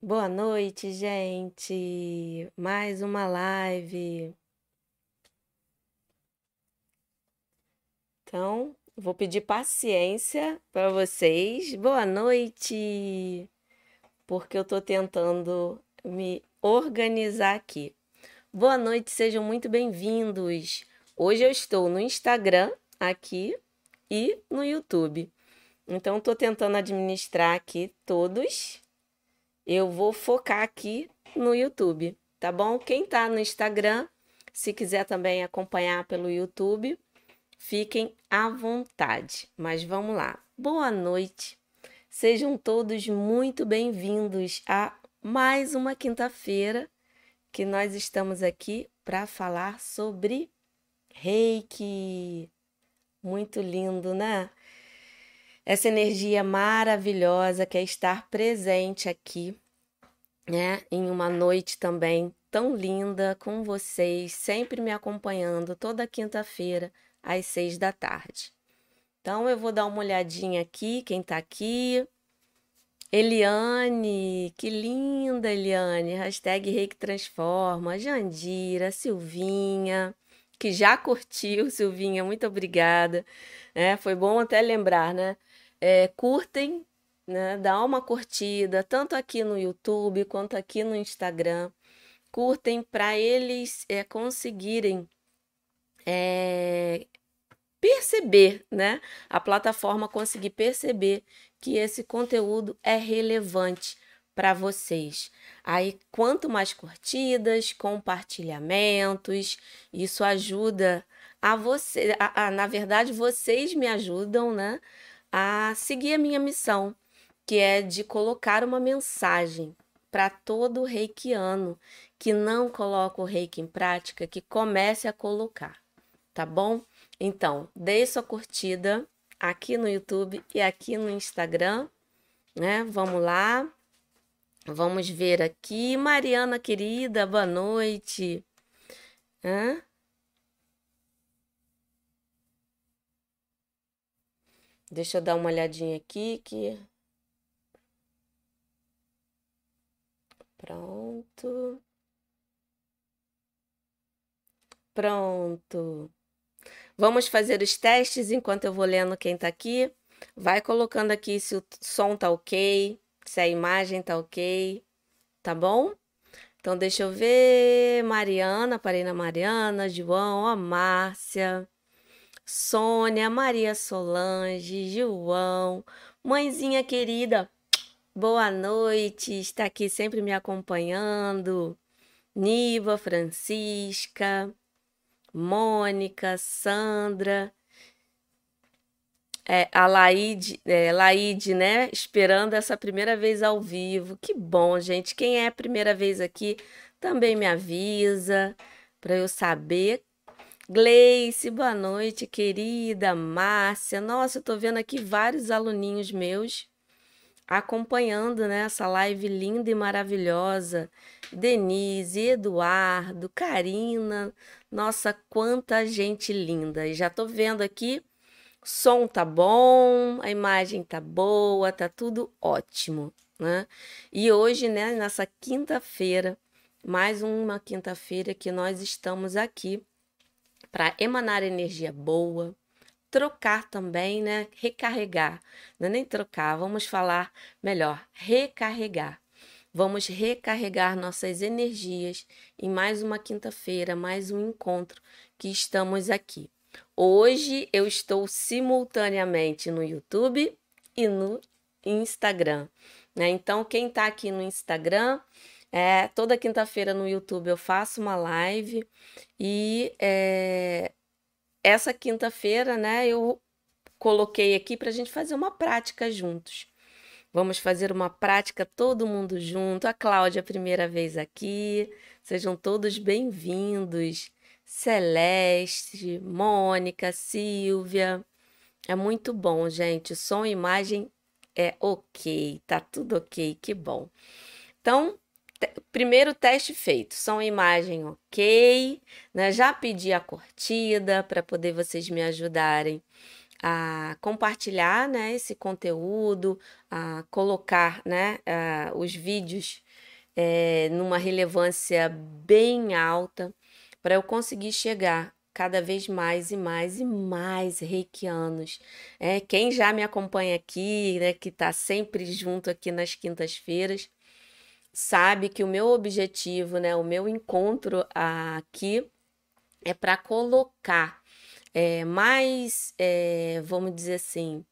Boa noite, gente. Mais uma live. Então, vou pedir paciência para vocês. Boa noite. Porque eu estou tentando me organizar aqui. Boa noite, sejam muito bem-vindos. Hoje eu estou no Instagram aqui e no YouTube. Então, estou tentando administrar aqui todos eu vou focar aqui no YouTube, tá bom? Quem tá no Instagram, se quiser também acompanhar pelo YouTube, fiquem à vontade. Mas vamos lá. Boa noite. Sejam todos muito bem-vindos a mais uma quinta-feira que nós estamos aqui para falar sobre Reiki. Muito lindo, né? essa energia maravilhosa que é estar presente aqui, né, em uma noite também tão linda com vocês, sempre me acompanhando toda quinta-feira às seis da tarde. Então eu vou dar uma olhadinha aqui, quem tá aqui. Eliane, que linda, Eliane. Hashtag Reiki Transforma. Jandira, Silvinha, que já curtiu, Silvinha, muito obrigada. É, foi bom até lembrar, né? é, curtem, né? Dá uma curtida, tanto aqui no YouTube quanto aqui no Instagram. Curtem para eles é, conseguirem é, perceber, né? A plataforma conseguir perceber que esse conteúdo é relevante para vocês. Aí, quanto mais curtidas, compartilhamentos, isso ajuda a você, a, a, na verdade, vocês me ajudam, né, a seguir a minha missão, que é de colocar uma mensagem para todo reikiano que não coloca o reiki em prática, que comece a colocar, tá bom? Então, dê sua curtida aqui no YouTube e aqui no Instagram, né? Vamos lá. Vamos ver aqui. Mariana querida, boa noite. Hã? Deixa eu dar uma olhadinha aqui que Pronto. Pronto. Vamos fazer os testes enquanto eu vou lendo quem tá aqui. Vai colocando aqui se o som tá ok, se a imagem tá ok, tá bom? Então deixa eu ver. Mariana, parei na Mariana, João, a Márcia. Sônia, Maria Solange, João, mãezinha querida, boa noite, está aqui sempre me acompanhando. Niva, Francisca, Mônica, Sandra, é, a Laide, é, Laide, né? Esperando essa primeira vez ao vivo. Que bom, gente. Quem é a primeira vez aqui também me avisa para eu saber Gleice, boa noite, querida. Márcia, nossa, eu tô vendo aqui vários aluninhos meus acompanhando né, essa live linda e maravilhosa. Denise, Eduardo, Karina, nossa, quanta gente linda. E já tô vendo aqui, som tá bom, a imagem tá boa, tá tudo ótimo, né? E hoje, né, nessa quinta-feira, mais uma quinta-feira que nós estamos aqui para emanar energia boa, trocar também, né? Recarregar. Não é nem trocar, vamos falar melhor, recarregar. Vamos recarregar nossas energias em mais uma quinta-feira, mais um encontro que estamos aqui. Hoje eu estou simultaneamente no YouTube e no Instagram. Né? Então, quem está aqui no Instagram, é, toda quinta-feira no YouTube eu faço uma live e é, essa quinta-feira, né, eu coloquei aqui para a gente fazer uma prática juntos. Vamos fazer uma prática todo mundo junto. A Cláudia, primeira vez aqui. Sejam todos bem-vindos. Celeste, Mônica, Silvia. É muito bom, gente. Som e imagem é ok, tá tudo ok, que bom. Então, primeiro teste feito, som e imagem ok, né? Já pedi a curtida para poder vocês me ajudarem a compartilhar, né, esse conteúdo, a colocar, né, os vídeos é, numa relevância bem alta para eu conseguir chegar cada vez mais e mais e mais reikianos. É, quem já me acompanha aqui, né, que está sempre junto aqui nas quintas-feiras, sabe que o meu objetivo, né, o meu encontro aqui é para colocar é, mais, é, vamos dizer assim,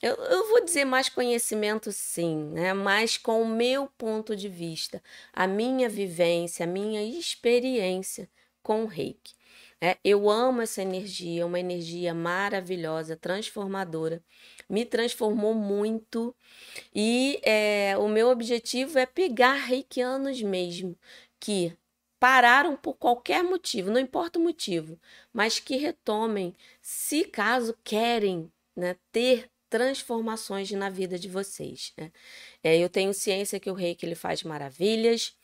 eu, eu, vou dizer mais conhecimento, sim, né? mas com o meu ponto de vista, a minha vivência, a minha experiência com o reiki. É, eu amo essa energia, uma energia maravilhosa, transformadora. Me transformou muito e é, o meu objetivo é pegar reikianos mesmo, que pararam por qualquer motivo, não importa o motivo, mas que retomem, se caso querem né, ter transformações na vida de vocês. Né? É, eu tenho ciência que o reiki ele faz maravilhas.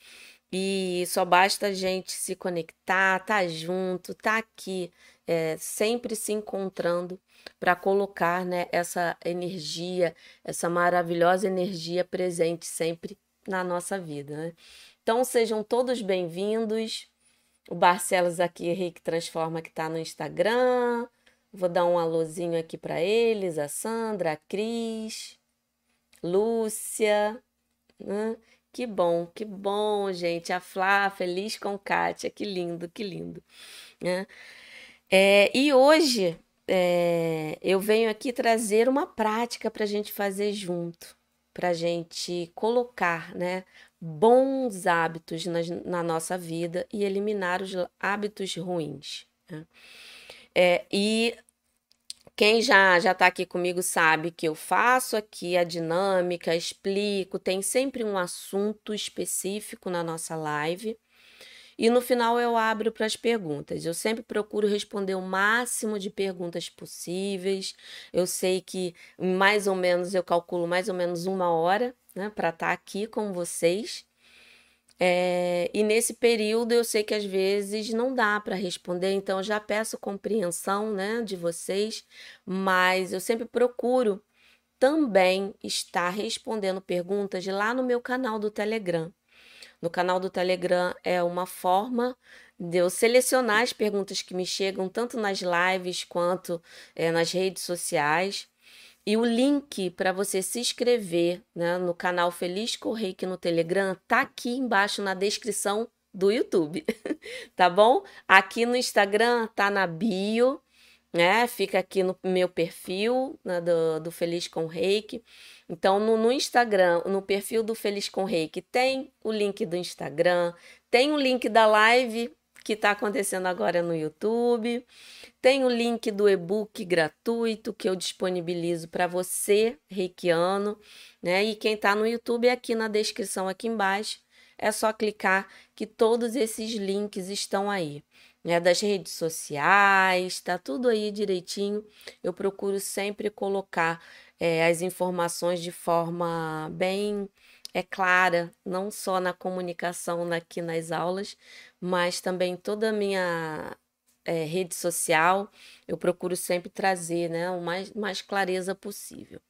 E só basta a gente se conectar, tá junto, tá aqui, é, sempre se encontrando para colocar né, essa energia, essa maravilhosa energia presente sempre na nossa vida. Né? Então sejam todos bem-vindos. O Barcelos aqui, Henrique Transforma, que está no Instagram. Vou dar um alôzinho aqui para eles, a Sandra, a Cris, Lúcia. Né? Que bom, que bom, gente. A Flá, feliz com Kátia. Que lindo, que lindo. Né? É, e hoje é, eu venho aqui trazer uma prática para a gente fazer junto, para a gente colocar né, bons hábitos na, na, nossa vida e eliminar os hábitos ruins. Né? É, e quem já já está aqui comigo sabe que eu faço aqui a dinâmica, explico, tem sempre um assunto específico na nossa live. E no final eu abro para as perguntas. Eu sempre procuro responder o máximo de perguntas possíveis. Eu sei que mais ou menos eu calculo mais ou menos uma hora né, para estar aqui com vocês. É, e nesse período eu sei que às vezes não dá para responder, então já peço compreensão né, de vocês, mas eu sempre procuro também estar respondendo perguntas lá no meu canal do Telegram. No canal do Telegram é uma forma de eu selecionar as perguntas que me chegam tanto nas lives quanto é, nas redes sociais. E o link para você se inscrever né, no canal Feliz Correio no Telegram tá aqui embaixo na descrição do YouTube, tá bom? Aqui no Instagram tá na bio, né? Fica aqui no meu perfil né, do, do Feliz com Reiki. Então, no, no Instagram, no perfil do Feliz com Reiki, tem o link do Instagram, tem o link da live que está acontecendo agora no YouTube. Tem o link do e-book gratuito que eu disponibilizo para você, reikiano, né? E quem está no YouTube, aqui na descrição, aqui embaixo, é só clicar que todos esses links estão aí. Né, das redes sociais, tá tudo aí direitinho. Eu procuro sempre colocar é, as informações de forma bem é clara, não só na comunicação aqui nas aulas, mas também toda a minha é, rede social, eu procuro sempre trazer né, o mais, mais clareza possível.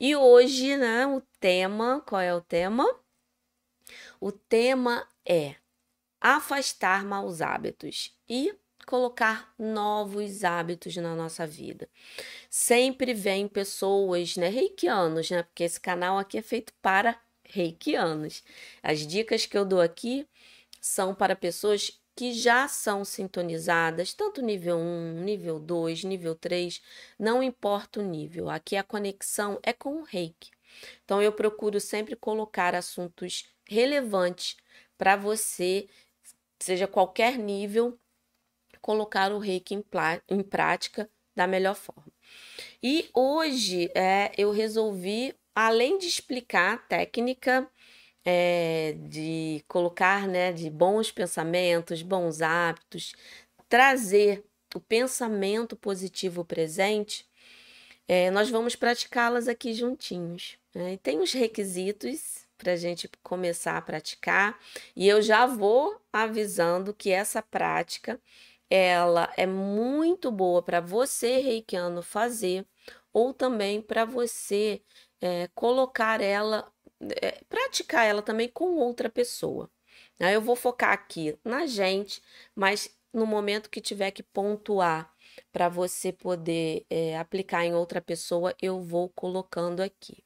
E hoje, né, o tema, qual é o tema? O tema é afastar maus hábitos e colocar novos hábitos na nossa vida. Sempre vem pessoas, né, reikianos, né, porque esse canal aqui é feito para reikianos. As dicas que eu dou aqui são para pessoas que já são sintonizadas, tanto nível 1, nível 2, nível 3, não importa o nível. Aqui a conexão é com o reiki. Então eu procuro sempre colocar assuntos relevantes para você, seja qualquer nível, colocar o reiki em, em prática da melhor forma. E hoje é, eu resolvi, além de explicar a técnica, é, de colocar né, de bons pensamentos, bons hábitos, trazer o pensamento positivo presente, é, nós vamos praticá-las aqui juntinhos. Né? E tem os requisitos para a gente começar a praticar, e eu já vou avisando que essa prática ela é muito boa para você, reikiano, fazer, ou também para você é, colocar ela é, praticar ela também com outra pessoa. Aí eu vou focar aqui na gente, mas no momento que tiver que pontuar para você poder é, aplicar em outra pessoa, eu vou colocando aqui.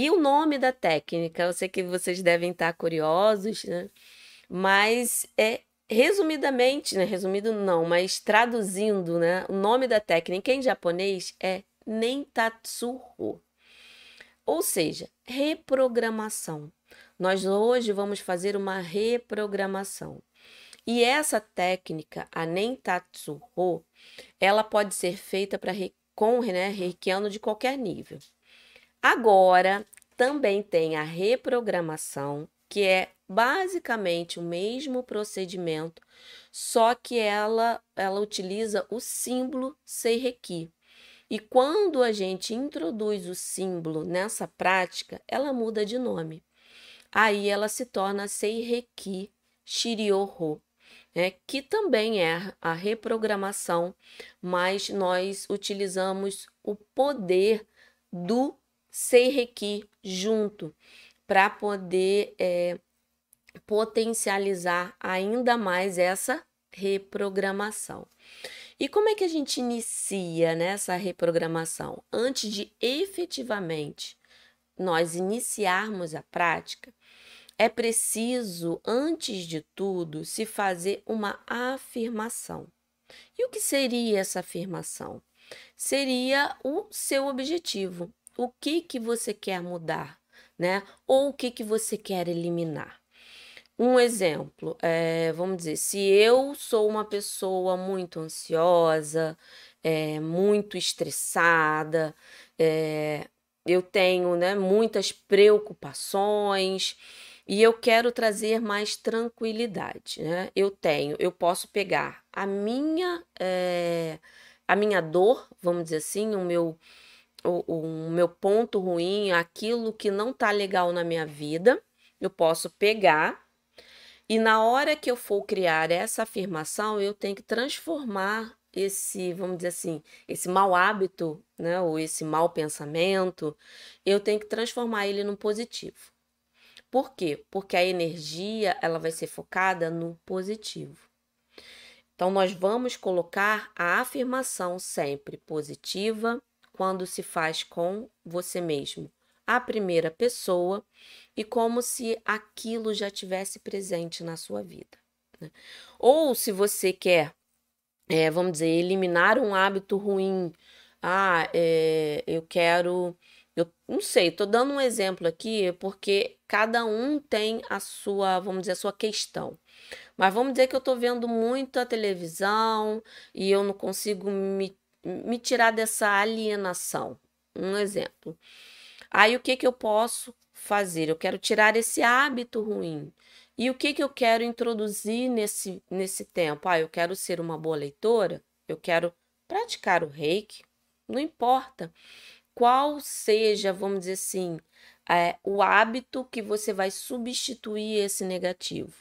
E o nome da técnica, eu sei que vocês devem estar curiosos, né? Mas é resumidamente, né? Resumido não, mas traduzindo, né? O nome da técnica em japonês é Nentatsuho. Ou seja, reprogramação. Nós hoje vamos fazer uma reprogramação. E essa técnica, a Nentatsuho, ela pode ser feita para com né, reikiano de qualquer nível. Agora, também tem a reprogramação, que é basicamente o mesmo procedimento, só que ela, ela utiliza o símbolo Seireki. E quando a gente introduz o símbolo nessa prática, ela muda de nome. Aí ela se torna Seireki Shiryoho, né, que também é a reprogramação, mas nós utilizamos o poder do Seireki junto para poder é, potencializar ainda mais essa reprogramação. E como é que a gente inicia nessa né, reprogramação? Antes de efetivamente nós iniciarmos a prática, é preciso, antes de tudo, se fazer uma afirmação. E o que seria essa afirmação? Seria o seu objetivo. O que que você quer mudar, né? Ou o que que você quer eliminar? Um exemplo, é, vamos dizer, se eu sou uma pessoa muito ansiosa, é, muito estressada, é, eu tenho né, muitas preocupações e eu quero trazer mais tranquilidade. Né? Eu tenho, eu posso pegar a minha, é, a minha dor, vamos dizer assim, o meu, o, o meu ponto ruim, aquilo que não está legal na minha vida, eu posso pegar e na hora que eu for criar essa afirmação, eu tenho que transformar esse, vamos dizer assim, esse mau hábito, né, ou esse mau pensamento, eu tenho que transformar ele num positivo. Por quê? Porque a energia, ela vai ser focada no positivo. Então nós vamos colocar a afirmação sempre positiva quando se faz com você mesmo a primeira pessoa e como se aquilo já tivesse presente na sua vida. Né? Ou se você quer, é, vamos dizer, eliminar um hábito ruim, ah, é, eu quero. Eu não sei, estou dando um exemplo aqui porque cada um tem a sua, vamos dizer, a sua questão. Mas vamos dizer que eu estou vendo muita televisão e eu não consigo me, me tirar dessa alienação. Um exemplo. Aí o que, que eu posso fazer? Eu quero tirar esse hábito ruim. E o que, que eu quero introduzir nesse, nesse tempo? Ah, eu quero ser uma boa leitora, eu quero praticar o reiki, não importa qual seja, vamos dizer assim, é, o hábito que você vai substituir esse negativo.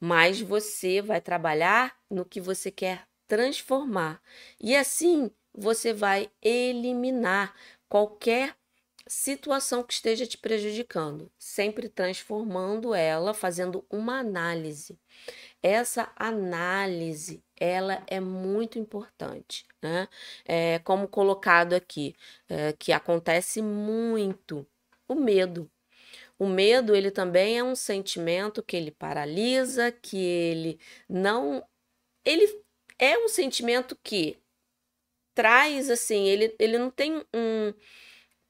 Mas você vai trabalhar no que você quer transformar. E assim você vai eliminar qualquer situação que esteja te prejudicando, sempre transformando ela, fazendo uma análise. Essa análise, ela é muito importante, né? É, como colocado aqui, é, que acontece muito, o medo. O medo, ele também é um sentimento que ele paralisa, que ele não... Ele é um sentimento que traz, assim, ele, ele não tem um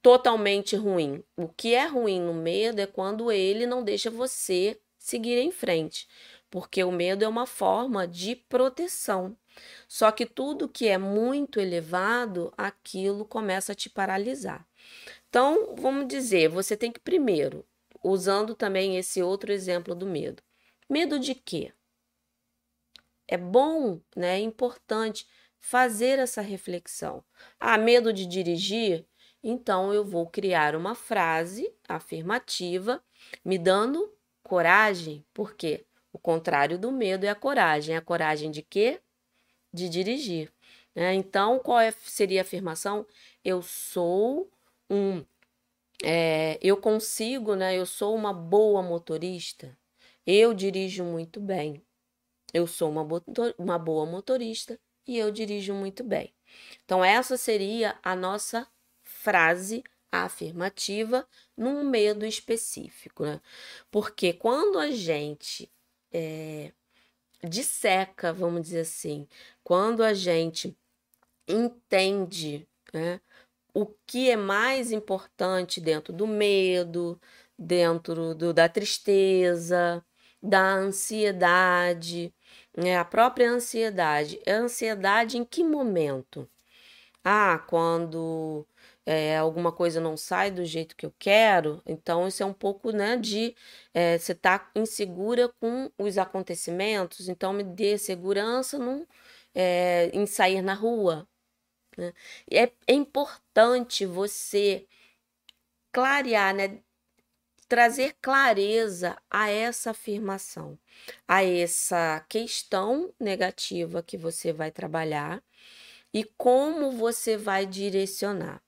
totalmente ruim. O que é ruim no medo é quando ele não deixa você seguir em frente, porque o medo é uma forma de proteção. Só que tudo que é muito elevado, aquilo começa a te paralisar. Então, vamos dizer, você tem que primeiro, usando também esse outro exemplo do medo. Medo de quê? É bom, né? É importante fazer essa reflexão. Ah, medo de dirigir? Então eu vou criar uma frase afirmativa me dando coragem, porque o contrário do medo é a coragem. A coragem de quê? De dirigir. Né? Então, qual é, seria a afirmação? Eu sou um é, eu consigo, né? Eu sou uma boa motorista. Eu dirijo muito bem. Eu sou uma, uma boa motorista e eu dirijo muito bem. Então, essa seria a nossa frase afirmativa num medo específico, né? Porque quando a gente é, disseca, vamos dizer assim, quando a gente entende né, o que é mais importante dentro do medo, dentro do, da tristeza, da ansiedade, né? a própria ansiedade. É ansiedade em que momento? Ah, quando é, alguma coisa não sai do jeito que eu quero, então isso é um pouco né, de é, você tá insegura com os acontecimentos, então me dê segurança num, é, em sair na rua. Né? É, é importante você clarear, né, trazer clareza a essa afirmação, a essa questão negativa que você vai trabalhar e como você vai direcionar.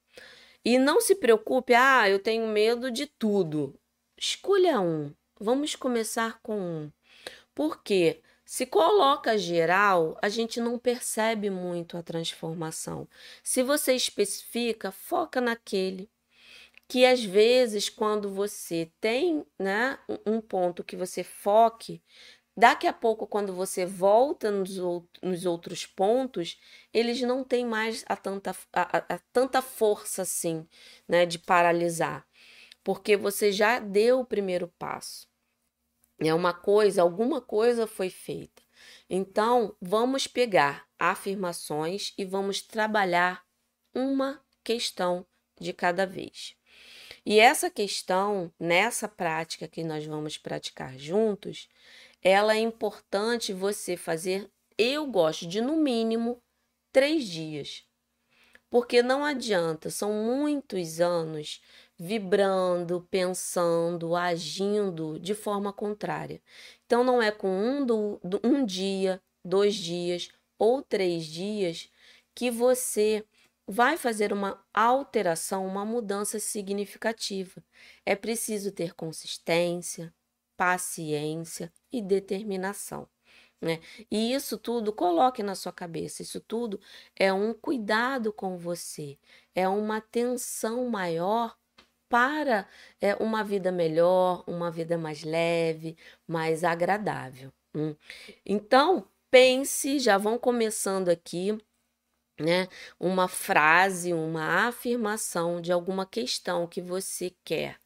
E não se preocupe, ah, eu tenho medo de tudo. Escolha um. Vamos começar com um. Porque se coloca geral, a gente não percebe muito a transformação. Se você especifica, foca naquele que às vezes quando você tem, né, um ponto que você foque, Daqui a pouco, quando você volta nos, nos outros pontos, eles não têm mais a tanta, a, a, a tanta força assim, né, de paralisar, porque você já deu o primeiro passo. É uma coisa, alguma coisa foi feita. Então, vamos pegar afirmações e vamos trabalhar uma questão de cada vez. E essa questão, nessa prática que nós vamos praticar juntos, ela é importante você fazer. Eu gosto de no mínimo três dias, porque não adianta, são muitos anos vibrando, pensando, agindo de forma contrária. Então, não é com um, do, um dia, dois dias ou três dias que você vai fazer uma alteração, uma mudança significativa. É preciso ter consistência, paciência e determinação. Né? E isso tudo coloque na sua cabeça. Isso tudo é um cuidado com você, é uma atenção maior para é, uma vida melhor, uma vida mais leve, mais agradável. Hum. Então, pense, já vão começando aqui, né? Uma frase, uma afirmação de alguma questão que você quer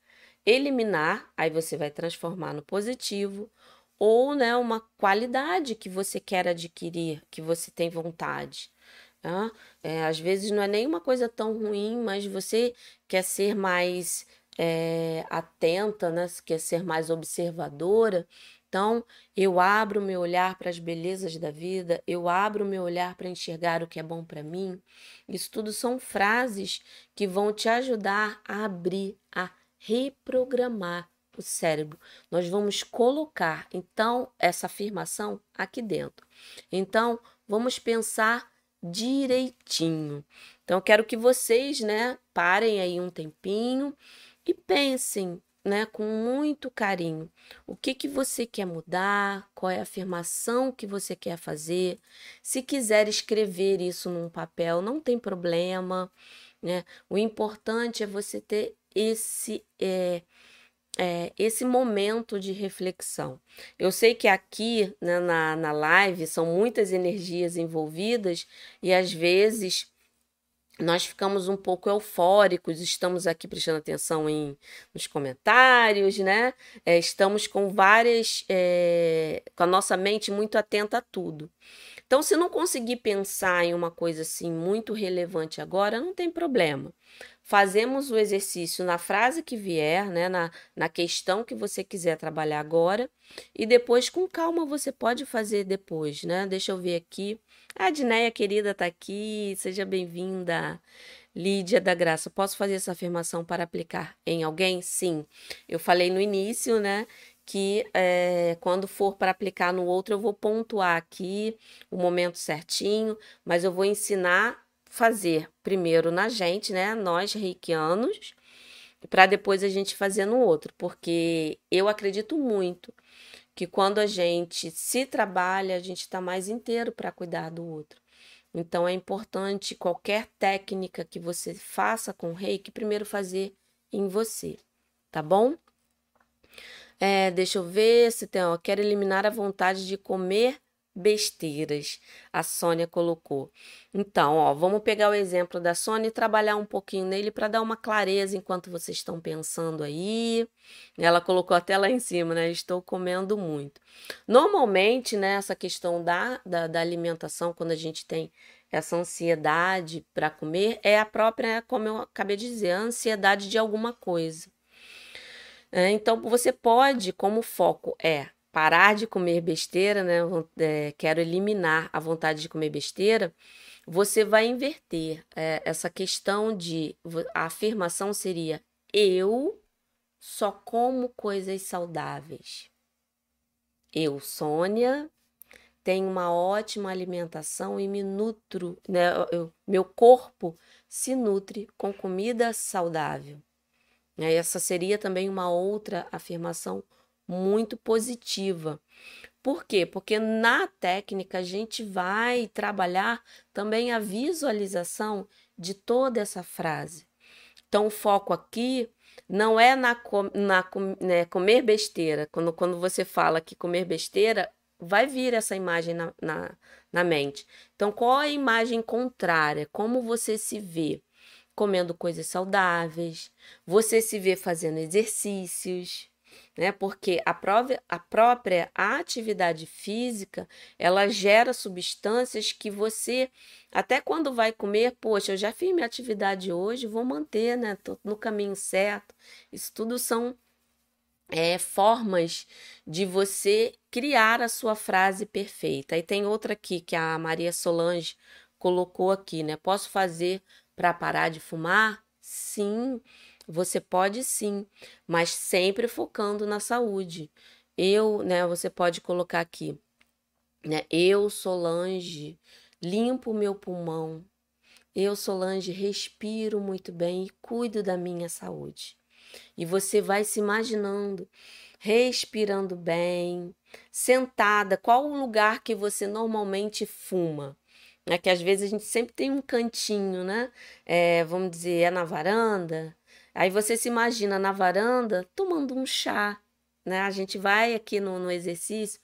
eliminar, aí você vai transformar no positivo, ou né, uma qualidade que você quer adquirir, que você tem vontade. Tá? É, às vezes não é nenhuma coisa tão ruim, mas você quer ser mais é, atenta, né? quer ser mais observadora. Então, eu abro meu olhar para as belezas da vida, eu abro meu olhar para enxergar o que é bom para mim. Isso tudo são frases que vão te ajudar a abrir, a reprogramar o cérebro. Nós vamos colocar então essa afirmação aqui dentro. Então, vamos pensar direitinho. Então, eu quero que vocês, né, parem aí um tempinho e pensem, né, com muito carinho, o que que você quer mudar, qual é a afirmação que você quer fazer. Se quiser escrever isso num papel, não tem problema, né? O importante é você ter esse é, é, esse momento de reflexão. Eu sei que aqui né, na, na live são muitas energias envolvidas e às vezes nós ficamos um pouco eufóricos, estamos aqui prestando atenção em, nos comentários, né? É, estamos com várias, é, com a nossa mente muito atenta a tudo. Então, se não conseguir pensar em uma coisa assim muito relevante agora, não tem problema fazemos o exercício na frase que vier, né, na, na questão que você quiser trabalhar agora, e depois, com calma, você pode fazer depois, né? Deixa eu ver aqui. A Dinéia querida tá aqui, seja bem-vinda. Lídia da Graça, posso fazer essa afirmação para aplicar em alguém? Sim. Eu falei no início, né? que é, quando for para aplicar no outro, eu vou pontuar aqui o momento certinho, mas eu vou ensinar fazer primeiro na gente, né? Nós reikianos, para depois a gente fazer no outro, porque eu acredito muito que quando a gente se trabalha, a gente está mais inteiro para cuidar do outro. Então é importante qualquer técnica que você faça com o reiki, primeiro fazer em você, tá bom? É, deixa eu ver se tem, ó, quero eliminar a vontade de comer besteiras, a Sônia colocou. Então, ó, vamos pegar o exemplo da Sônia e trabalhar um pouquinho nele para dar uma clareza enquanto vocês estão pensando aí. Ela colocou até lá em cima, né? Estou comendo muito. Normalmente, né, essa questão da, da, da alimentação, quando a gente tem essa ansiedade para comer, é a própria, como eu acabei de dizer, a ansiedade de alguma coisa. É, então, você pode, como foco é parar de comer besteira, né? É, quero eliminar a vontade de comer besteira. Você vai inverter é, essa questão de a afirmação seria eu só como coisas saudáveis. Eu, Sônia, tenho uma ótima alimentação e me nutro, né? Eu, meu corpo se nutre com comida saudável. Essa seria também uma outra afirmação muito positiva. Por quê? Porque na técnica a gente vai trabalhar também a visualização de toda essa frase. Então, o foco aqui não é na, na né, comer besteira. Quando, quando você fala que comer besteira, vai vir essa imagem na, na, na mente. Então, qual a imagem contrária? Como você se vê? Comendo coisas saudáveis, você se vê fazendo exercícios, né? Porque a, prova, a própria atividade física, ela gera substâncias que você, até quando vai comer, poxa, eu já fiz minha atividade hoje, vou manter, né? Tô no caminho certo. Isso tudo são é, formas de você criar a sua frase perfeita. E tem outra aqui que a Maria Solange colocou aqui, né? Posso fazer para parar de fumar? Sim. Você pode sim, mas sempre focando na saúde. Eu, né, você pode colocar aqui, né? Eu, Solange, limpo meu pulmão. Eu, Solange, respiro muito bem e cuido da minha saúde. E você vai se imaginando respirando bem, sentada, qual o lugar que você normalmente fuma? É que às vezes a gente sempre tem um cantinho, né? É, vamos dizer, é na varanda, Aí você se imagina na varanda tomando um chá, né? A gente vai aqui no, no exercício,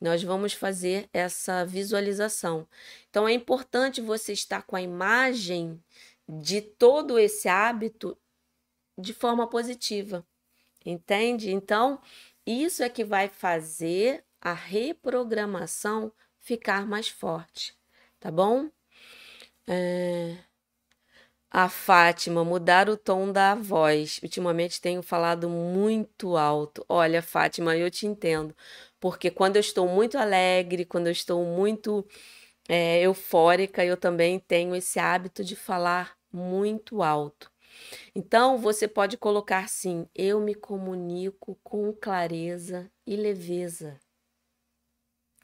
nós vamos fazer essa visualização. Então é importante você estar com a imagem de todo esse hábito de forma positiva, entende? Então, isso é que vai fazer a reprogramação ficar mais forte, tá bom? É... A Fátima, mudar o tom da voz. Ultimamente tenho falado muito alto. Olha, Fátima, eu te entendo. Porque quando eu estou muito alegre, quando eu estou muito é, eufórica, eu também tenho esse hábito de falar muito alto. Então, você pode colocar sim: eu me comunico com clareza e leveza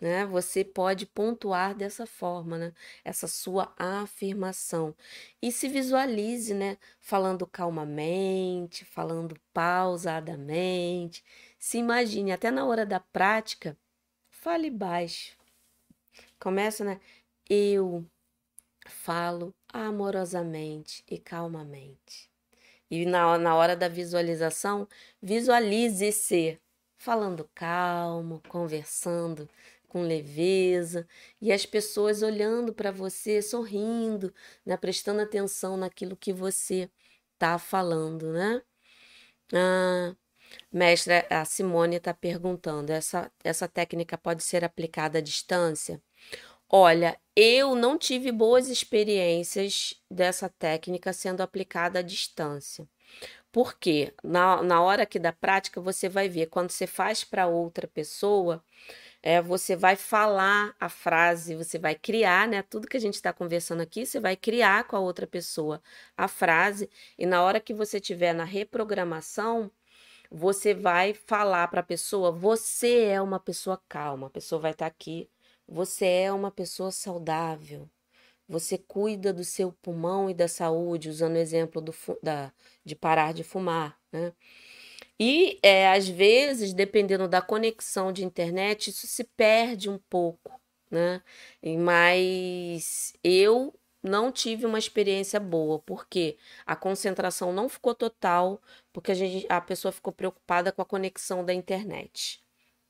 né? Você pode pontuar dessa forma, né? Essa sua afirmação. E se visualize, né? Falando calmamente, falando pausadamente. Se imagine, até na hora da prática, fale baixo. Começa, né? Eu falo amorosamente e calmamente. E na, na hora da visualização, visualize-se falando calmo, conversando com leveza e as pessoas olhando para você, sorrindo, né, prestando atenção naquilo que você está falando, né? Ah, a Simone está perguntando: essa, essa técnica pode ser aplicada à distância? Olha, eu não tive boas experiências dessa técnica sendo aplicada à distância. Porque na, na hora aqui da prática você vai ver, quando você faz para outra pessoa, é, você vai falar a frase, você vai criar, né? Tudo que a gente está conversando aqui, você vai criar com a outra pessoa a frase, e na hora que você tiver na reprogramação, você vai falar para a pessoa: você é uma pessoa calma, a pessoa vai estar tá aqui, você é uma pessoa saudável, você cuida do seu pulmão e da saúde, usando o exemplo do, da, de parar de fumar, né? E é, às vezes, dependendo da conexão de internet, isso se perde um pouco, né? Mas eu não tive uma experiência boa, porque a concentração não ficou total, porque a, gente, a pessoa ficou preocupada com a conexão da internet.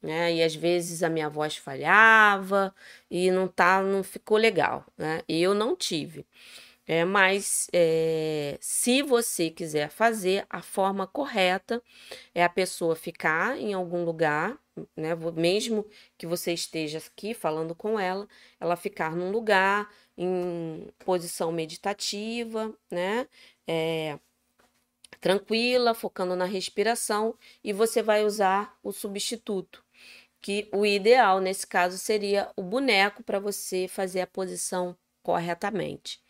Né? E às vezes a minha voz falhava e não tá, não ficou legal, né? E eu não tive. É, mas é, se você quiser fazer, a forma correta é a pessoa ficar em algum lugar, né? Mesmo que você esteja aqui falando com ela, ela ficar num lugar em posição meditativa, né? É, tranquila, focando na respiração, e você vai usar o substituto, que o ideal nesse caso seria o boneco para você fazer a posição corretamente.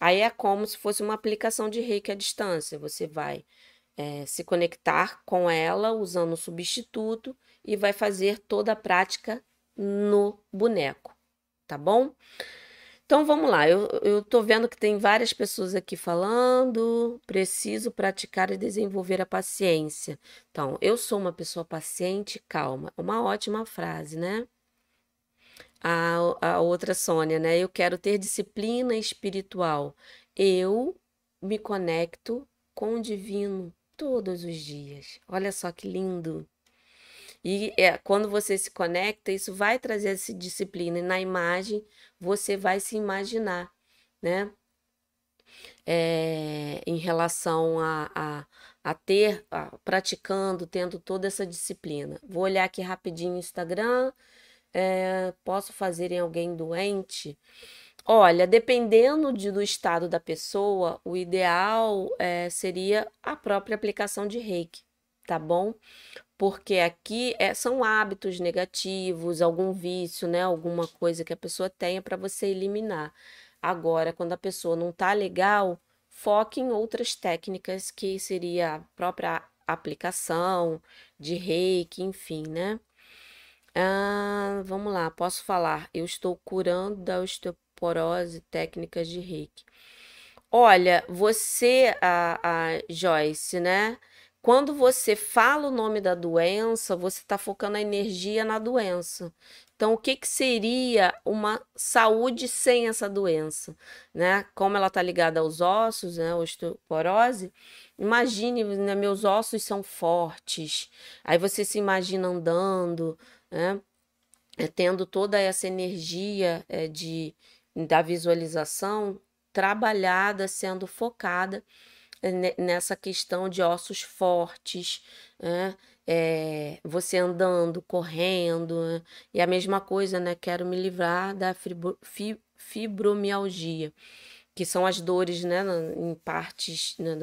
Aí é como se fosse uma aplicação de reiki à distância. Você vai é, se conectar com ela usando o substituto e vai fazer toda a prática no boneco, tá bom? Então vamos lá, eu, eu tô vendo que tem várias pessoas aqui falando. Preciso praticar e desenvolver a paciência. Então, eu sou uma pessoa paciente e calma. Uma ótima frase, né? A, a outra Sônia, né? Eu quero ter disciplina espiritual. Eu me conecto com o divino todos os dias. Olha só que lindo. E é, quando você se conecta, isso vai trazer essa disciplina. E na imagem, você vai se imaginar, né? É, em relação a, a, a ter, a, praticando, tendo toda essa disciplina. Vou olhar aqui rapidinho o Instagram. É, posso fazer em alguém doente? Olha, dependendo de, do estado da pessoa, o ideal é, seria a própria aplicação de reiki, tá bom? porque aqui é, são hábitos negativos, algum vício, né? Alguma coisa que a pessoa tenha para você eliminar. Agora, quando a pessoa não tá legal, foque em outras técnicas que seria a própria aplicação de reiki, enfim, né? Ah, vamos lá, posso falar. Eu estou curando da osteoporose técnicas de reiki. Olha, você, a, a Joyce, né? Quando você fala o nome da doença, você está focando a energia na doença. Então, o que, que seria uma saúde sem essa doença? Né? Como ela está ligada aos ossos, né? osteoporose, imagine, né? meus ossos são fortes. Aí você se imagina andando, né? É, tendo toda essa energia é, de, da visualização trabalhada, sendo focada nessa questão de ossos fortes, né? É, você andando, correndo, né? e a mesma coisa, né? Quero me livrar da fibromialgia, que são as dores, né? Em partes né?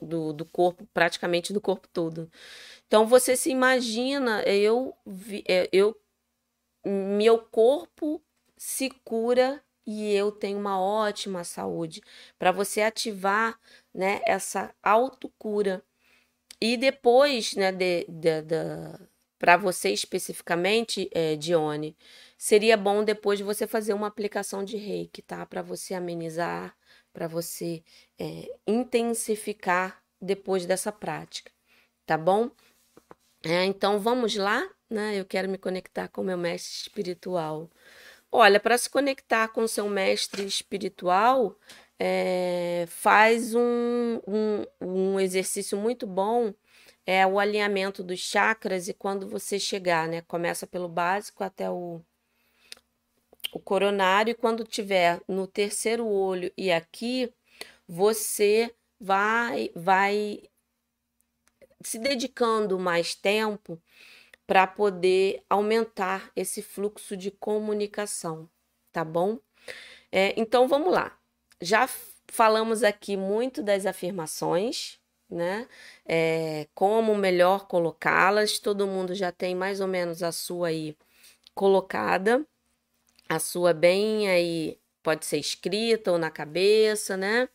Do, do corpo, praticamente do corpo todo. Então você se imagina, eu, é, eu, meu corpo se cura e eu tenho uma ótima saúde, para você ativar né, essa autocura. E depois, né, de, de, de para você especificamente, é, Dione, seria bom depois você fazer uma aplicação de reiki, tá? Para você amenizar, para você é, intensificar depois dessa prática, tá bom? É, então vamos lá, né? Eu quero me conectar com meu mestre espiritual. Olha, para se conectar com seu mestre espiritual, é, faz um, um, um exercício muito bom, é o alinhamento dos chakras, e quando você chegar, né? Começa pelo básico até o, o coronário, e quando tiver no terceiro olho e aqui, você vai, vai se dedicando mais tempo para poder aumentar esse fluxo de comunicação, tá bom? É, então vamos lá. Já falamos aqui muito das afirmações, né? É, como melhor colocá-las. Todo mundo já tem mais ou menos a sua aí colocada, a sua bem aí pode ser escrita ou na cabeça, né?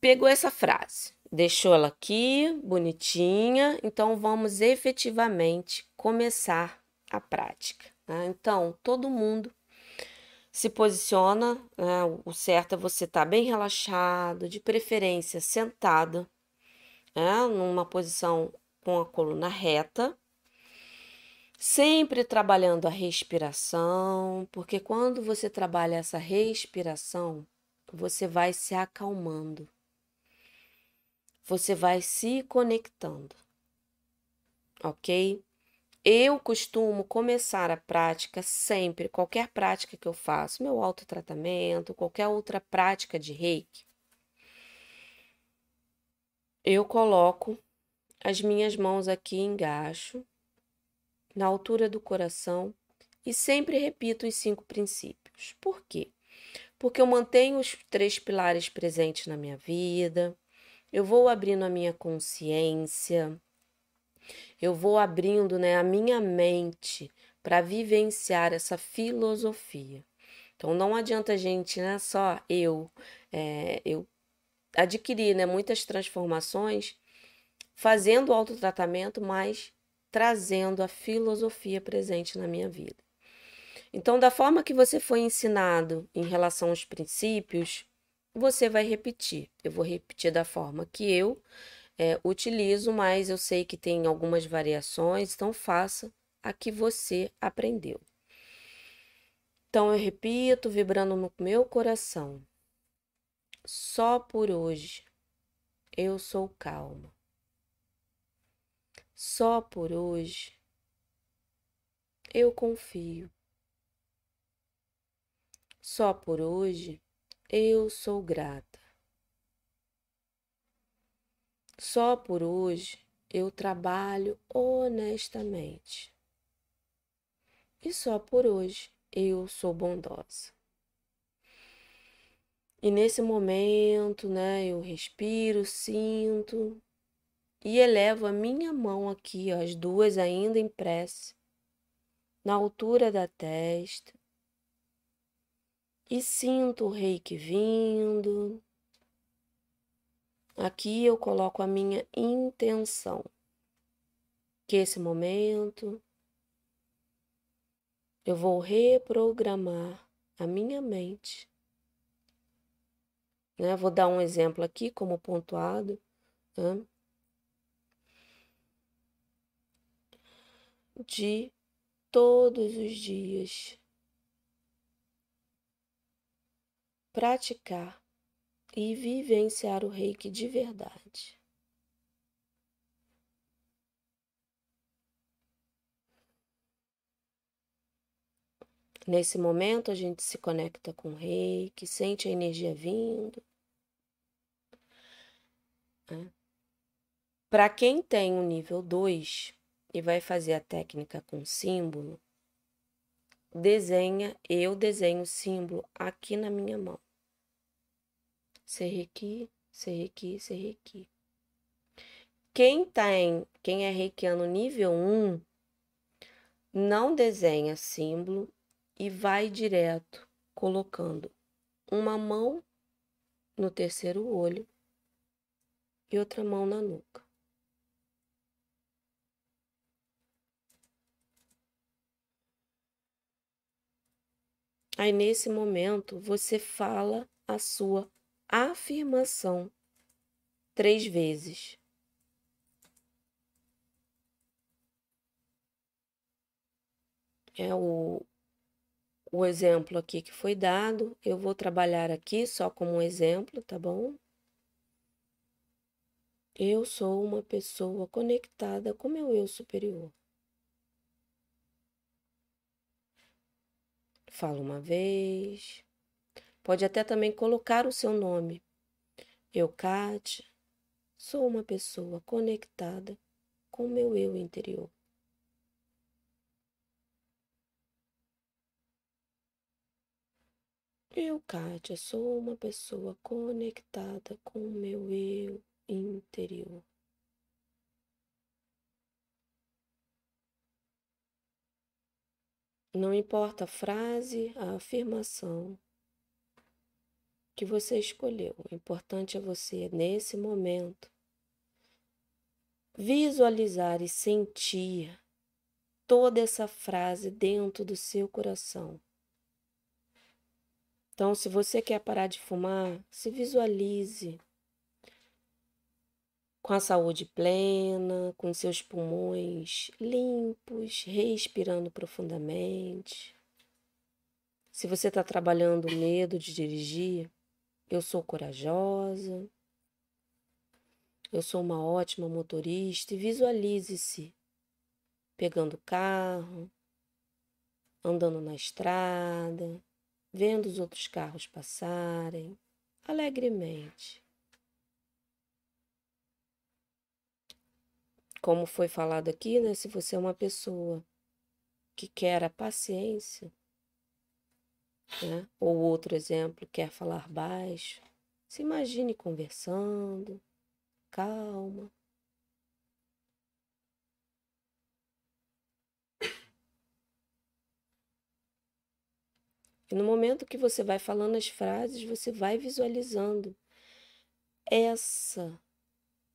Pegou essa frase. Deixou ela aqui, bonitinha. Então, vamos efetivamente começar a prática. Né? Então, todo mundo se posiciona, né? o certo é você estar tá bem relaxado, de preferência sentado, né? numa posição com a coluna reta, sempre trabalhando a respiração, porque quando você trabalha essa respiração, você vai se acalmando, você vai se conectando, ok? Eu costumo começar a prática sempre, qualquer prática que eu faço, meu autotratamento, qualquer outra prática de reiki, eu coloco as minhas mãos aqui engaixo, na altura do coração, e sempre repito os cinco princípios. Por quê? Porque eu mantenho os três pilares presentes na minha vida, eu vou abrindo a minha consciência, eu vou abrindo né, a minha mente para vivenciar essa filosofia. Então não adianta a gente, né, só eu, é, eu adquirir né, muitas transformações fazendo autotratamento, mas trazendo a filosofia presente na minha vida. Então, da forma que você foi ensinado em relação aos princípios, você vai repetir. Eu vou repetir da forma que eu é, utilizo, mas eu sei que tem algumas variações, então faça a que você aprendeu. Então eu repito, vibrando no meu coração. Só por hoje eu sou calma. Só por hoje eu confio. Só por hoje eu sou grata. Só por hoje eu trabalho honestamente. E só por hoje eu sou bondosa. E nesse momento, né, eu respiro, sinto e elevo a minha mão aqui, ó, as duas ainda em prece, na altura da testa. E sinto o reiki vindo, Aqui eu coloco a minha intenção, que esse momento eu vou reprogramar a minha mente. Né? Vou dar um exemplo aqui como pontuado. Né? De todos os dias praticar e vivenciar o reiki de verdade. Nesse momento, a gente se conecta com o reiki, sente a energia vindo. Para quem tem o um nível 2 e vai fazer a técnica com símbolo, desenha, eu desenho o símbolo aqui na minha mão. Serrequi, Serrequi, Serrequi. Quem tem, tá quem é reikiano nível 1, não desenha símbolo e vai direto colocando uma mão no terceiro olho e outra mão na nuca. Aí nesse momento você fala a sua afirmação três vezes. É o, o exemplo aqui que foi dado. Eu vou trabalhar aqui só como um exemplo, tá bom? Eu sou uma pessoa conectada com meu eu superior. Falo uma vez. Pode até também colocar o seu nome. Eu, Kátia, sou uma pessoa conectada com meu eu interior. Eu, Kátia, sou uma pessoa conectada com o meu eu interior. Não importa a frase, a afirmação, que você escolheu. O importante é você, nesse momento, visualizar e sentir toda essa frase dentro do seu coração. Então, se você quer parar de fumar, se visualize com a saúde plena, com seus pulmões limpos, respirando profundamente. Se você está trabalhando o medo de dirigir, eu sou corajosa, eu sou uma ótima motorista e visualize-se pegando carro, andando na estrada, vendo os outros carros passarem alegremente. Como foi falado aqui, né? Se você é uma pessoa que quer a paciência, né? Ou outro exemplo, quer falar baixo, se imagine conversando, calma. E no momento que você vai falando as frases, você vai visualizando essa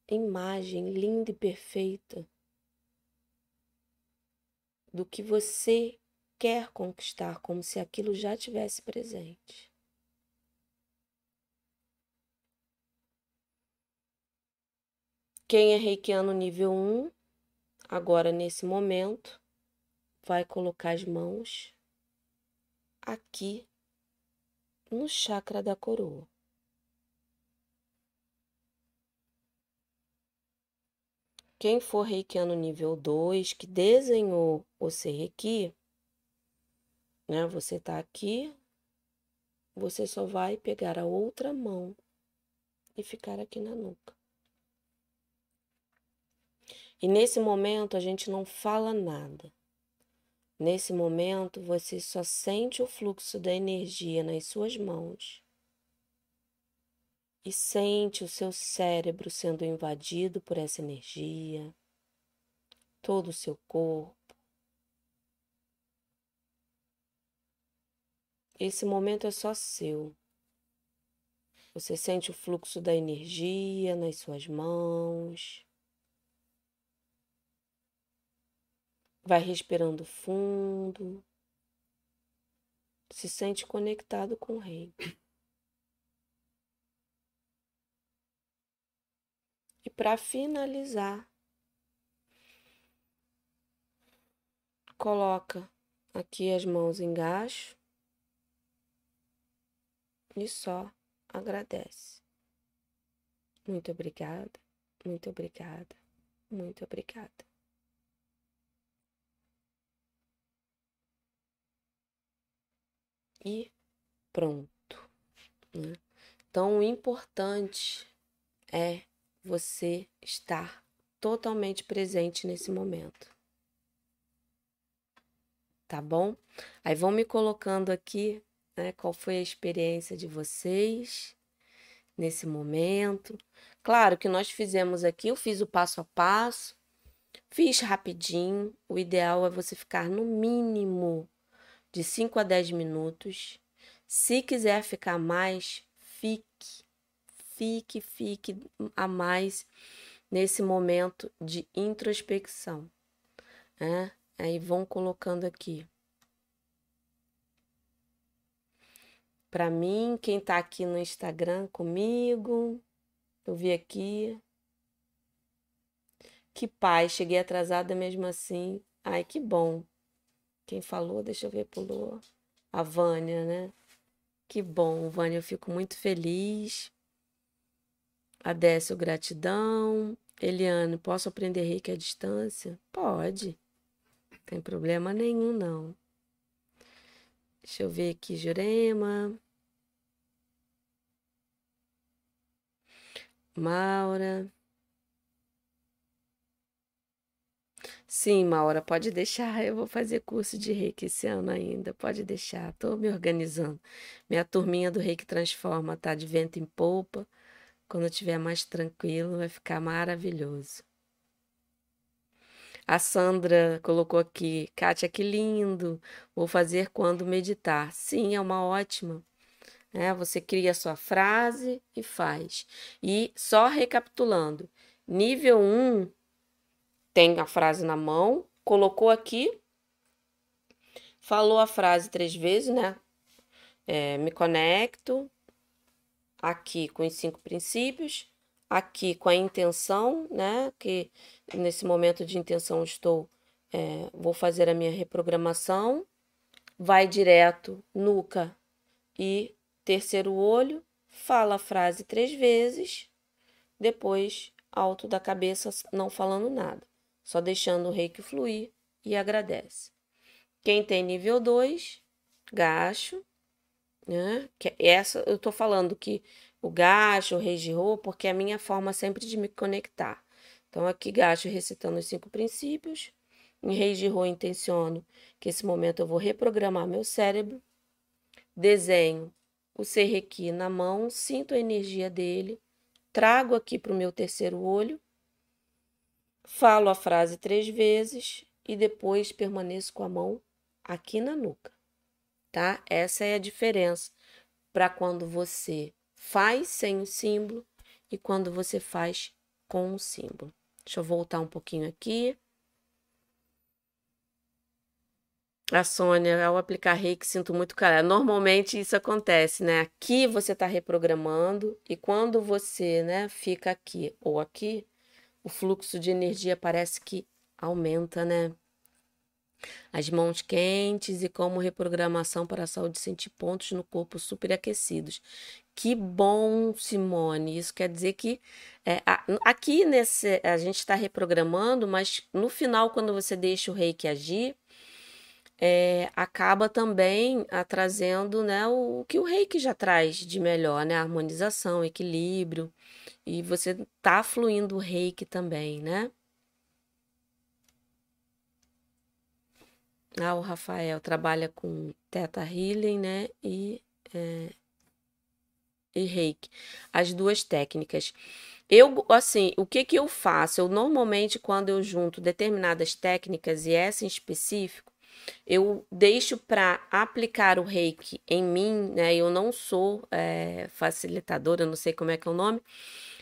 imagem linda e perfeita do que você quer conquistar, como se aquilo já tivesse presente. Quem é reikiano nível 1, agora nesse momento, vai colocar as mãos aqui no chakra da coroa. Quem for reikiano nível 2, que desenhou o Serrequi, né? Você tá aqui, você só vai pegar a outra mão e ficar aqui na nuca. E nesse momento a gente não fala nada. Nesse momento, você só sente o fluxo da energia nas suas mãos e sente o seu cérebro sendo invadido por essa energia, todo o seu corpo. Esse momento é só seu. Você sente o fluxo da energia nas suas mãos. Vai respirando fundo. Se sente conectado com o rei. Para finalizar, coloca aqui as mãos embaixo e só agradece. Muito obrigada, muito obrigada, muito obrigada. e pronto. Né? Então, o importante é você estar totalmente presente nesse momento. Tá bom? Aí vão me colocando aqui, né, qual foi a experiência de vocês nesse momento. Claro que nós fizemos aqui, eu fiz o passo a passo, fiz rapidinho. O ideal é você ficar no mínimo de 5 a 10 minutos. Se quiser ficar mais, fique, fique, fique a mais nesse momento de introspecção. Né? Aí vão colocando aqui. Para mim, quem está aqui no Instagram comigo, eu vi aqui. Que paz, cheguei atrasada mesmo assim. Ai, que bom. Quem falou, deixa eu ver, pulou. A Vânia, né? Que bom, Vânia, eu fico muito feliz. Adécio, gratidão. Eliane, posso aprender reiki à distância? Pode. Não tem problema nenhum, não. Deixa eu ver aqui, Jurema. Maura. Sim, Maura, pode deixar. Eu vou fazer curso de reiki esse ano ainda. Pode deixar. Estou me organizando. Minha turminha do Reiki Transforma tá de vento em polpa. Quando estiver mais tranquilo, vai ficar maravilhoso. A Sandra colocou aqui, Kátia, que lindo. Vou fazer quando meditar. Sim, é uma ótima. É, você cria a sua frase e faz. E só recapitulando: nível 1 tem a frase na mão, colocou aqui, falou a frase três vezes, né? é, me conecto aqui com os cinco princípios, aqui com a intenção, né? Que nesse momento de intenção estou, é, vou fazer a minha reprogramação, vai direto, nuca e terceiro olho, fala a frase três vezes, depois alto da cabeça, não falando nada, só deixando o reiki fluir e agradece. Quem tem nível 2, gacho, né? Que essa eu tô falando que o gacho, o reijirô, porque é a minha forma sempre de me conectar. Então, aqui gacho recitando os cinco princípios. Em reijirô, intenciono que esse momento eu vou reprogramar meu cérebro. Desenho o serrequi na mão, sinto a energia dele, trago aqui para o meu terceiro olho, falo a frase três vezes e depois permaneço com a mão aqui na nuca, tá? Essa é a diferença para quando você faz sem o símbolo e quando você faz com o símbolo. Deixa eu voltar um pouquinho aqui. A Sônia, ao aplicar reiki, sinto muito cara. Normalmente isso acontece, né? Aqui você está reprogramando e quando você, né, fica aqui ou aqui, o fluxo de energia parece que aumenta, né? As mãos quentes e como reprogramação para a saúde sentir pontos no corpo superaquecidos. Que bom, Simone. Isso quer dizer que é, aqui nesse a gente está reprogramando, mas no final, quando você deixa o reiki agir, é, acaba também a, trazendo né, o, o, que o reiki já traz de melhor, né? Harmonização, equilíbrio. E você tá fluindo o reiki também, né? Ah, o Rafael trabalha com Teta Healing, né? E, é, e Reiki. As duas técnicas. Eu, assim, o que que eu faço? Eu normalmente, quando eu junto determinadas técnicas e essa em específico, eu deixo para aplicar o reiki em mim, né? Eu não sou é, facilitadora, não sei como é que é o nome,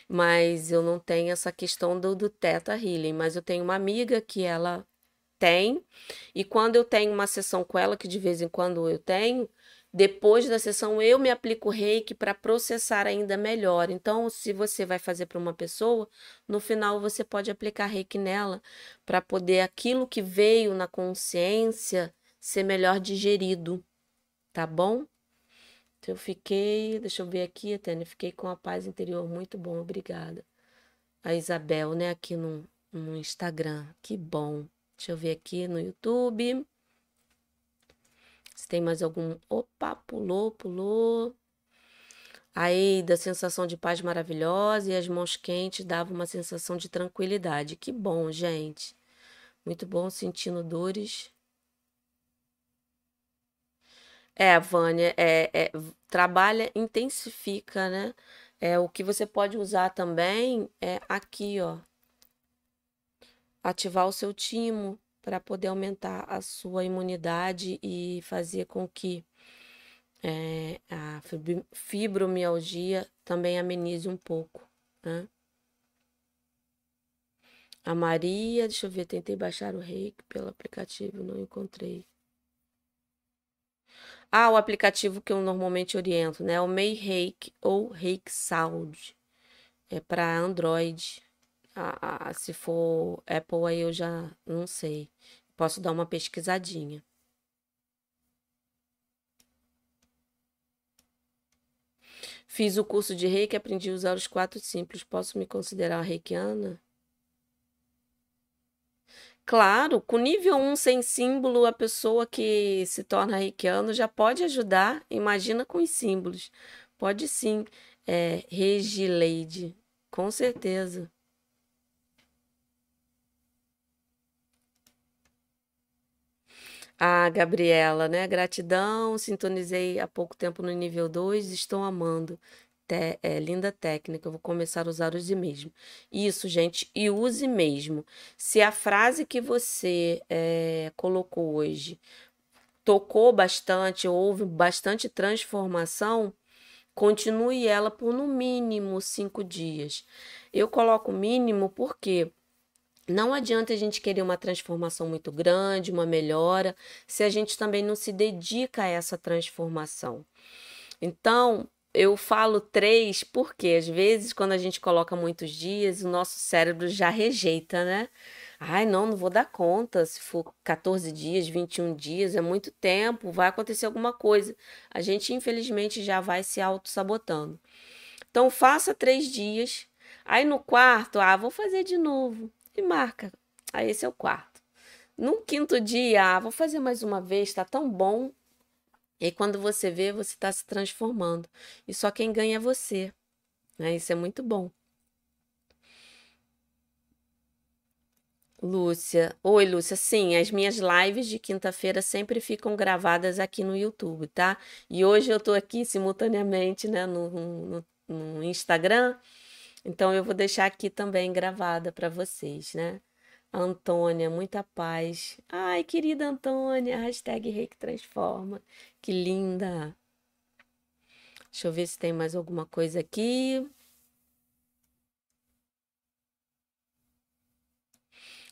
mas eu não tenho essa questão do, do Teta Healing. Mas eu tenho uma amiga que ela tem, e quando eu tenho uma sessão com ela, que de vez em quando eu tenho, depois da sessão eu me aplico reiki para processar ainda melhor. Então, se você vai fazer para uma pessoa, no final você pode aplicar reiki nela para poder aquilo que veio na consciência ser melhor digerido, tá bom? Então, eu fiquei, deixa eu ver aqui, Tânia, fiquei com a paz interior muito bom, obrigada. A Isabel, né, aqui no, no Instagram, que bom. Deixa eu ver aqui no YouTube. Se tem mais algum. Opa, pulou, pulou. Aí, da sensação de paz maravilhosa e as mãos quentes dava uma sensação de tranquilidade. Que bom, gente. Muito bom sentindo dores. É, Vânia, é, é, trabalha, intensifica, né? É, o que você pode usar também é aqui, ó ativar o seu timo para poder aumentar a sua imunidade e fazer com que é, a fibromialgia também amenize um pouco. Né? A Maria, deixa eu ver, tentei baixar o reiki pelo aplicativo, não encontrei. Ah, o aplicativo que eu normalmente oriento, né? O May Reiki ou Reiki Sound. É para Android. Ah, ah, se for Apple, aí eu já não sei. Posso dar uma pesquisadinha. Fiz o curso de reiki, aprendi a usar os quatro simples. Posso me considerar reikiana? Claro, com nível 1 sem símbolo, a pessoa que se torna reikiano já pode ajudar. Imagina com os símbolos. Pode sim. É, Regileide, com certeza. Ah, Gabriela, né? Gratidão, sintonizei há pouco tempo no nível 2, estou amando. Te, é, linda técnica, eu vou começar a usar use mesmo. Isso, gente, e use mesmo. Se a frase que você é, colocou hoje tocou bastante, houve bastante transformação, continue ela por no mínimo cinco dias. Eu coloco mínimo porque Não adianta a gente querer uma transformação muito grande, uma melhora, se a gente também não se dedica a essa transformação. Então, eu falo três porque às vezes quando a gente coloca muitos dias, o nosso cérebro já rejeita, né? Ai, não, não vou dar conta. Se for 14 dias, 21 dias, é muito tempo, vai acontecer alguma coisa. A gente, infelizmente, já vai se auto-sabotando. Então, faça três dias. Aí no quarto, ah, vou fazer de novo. E marca. Aí esse é o quarto. No quinto dia, ah, vou fazer mais uma vez, tá tão bom. E quando você vê, você está se transformando. E só quem ganha é você. Né? Isso é muito bom. Lúcia. Oi, Lúcia. Sim, as minhas lives de quinta-feira sempre ficam gravadas aqui no YouTube, tá? E hoje eu tô aqui simultaneamente, né, no, no, no Instagram. Então eu vou deixar aqui também gravada para vocês, né? Antônia, muita paz. Ai, querida Antônia, hashtag Reiki Transforma. Que linda. Deixa eu ver se tem mais alguma coisa aqui.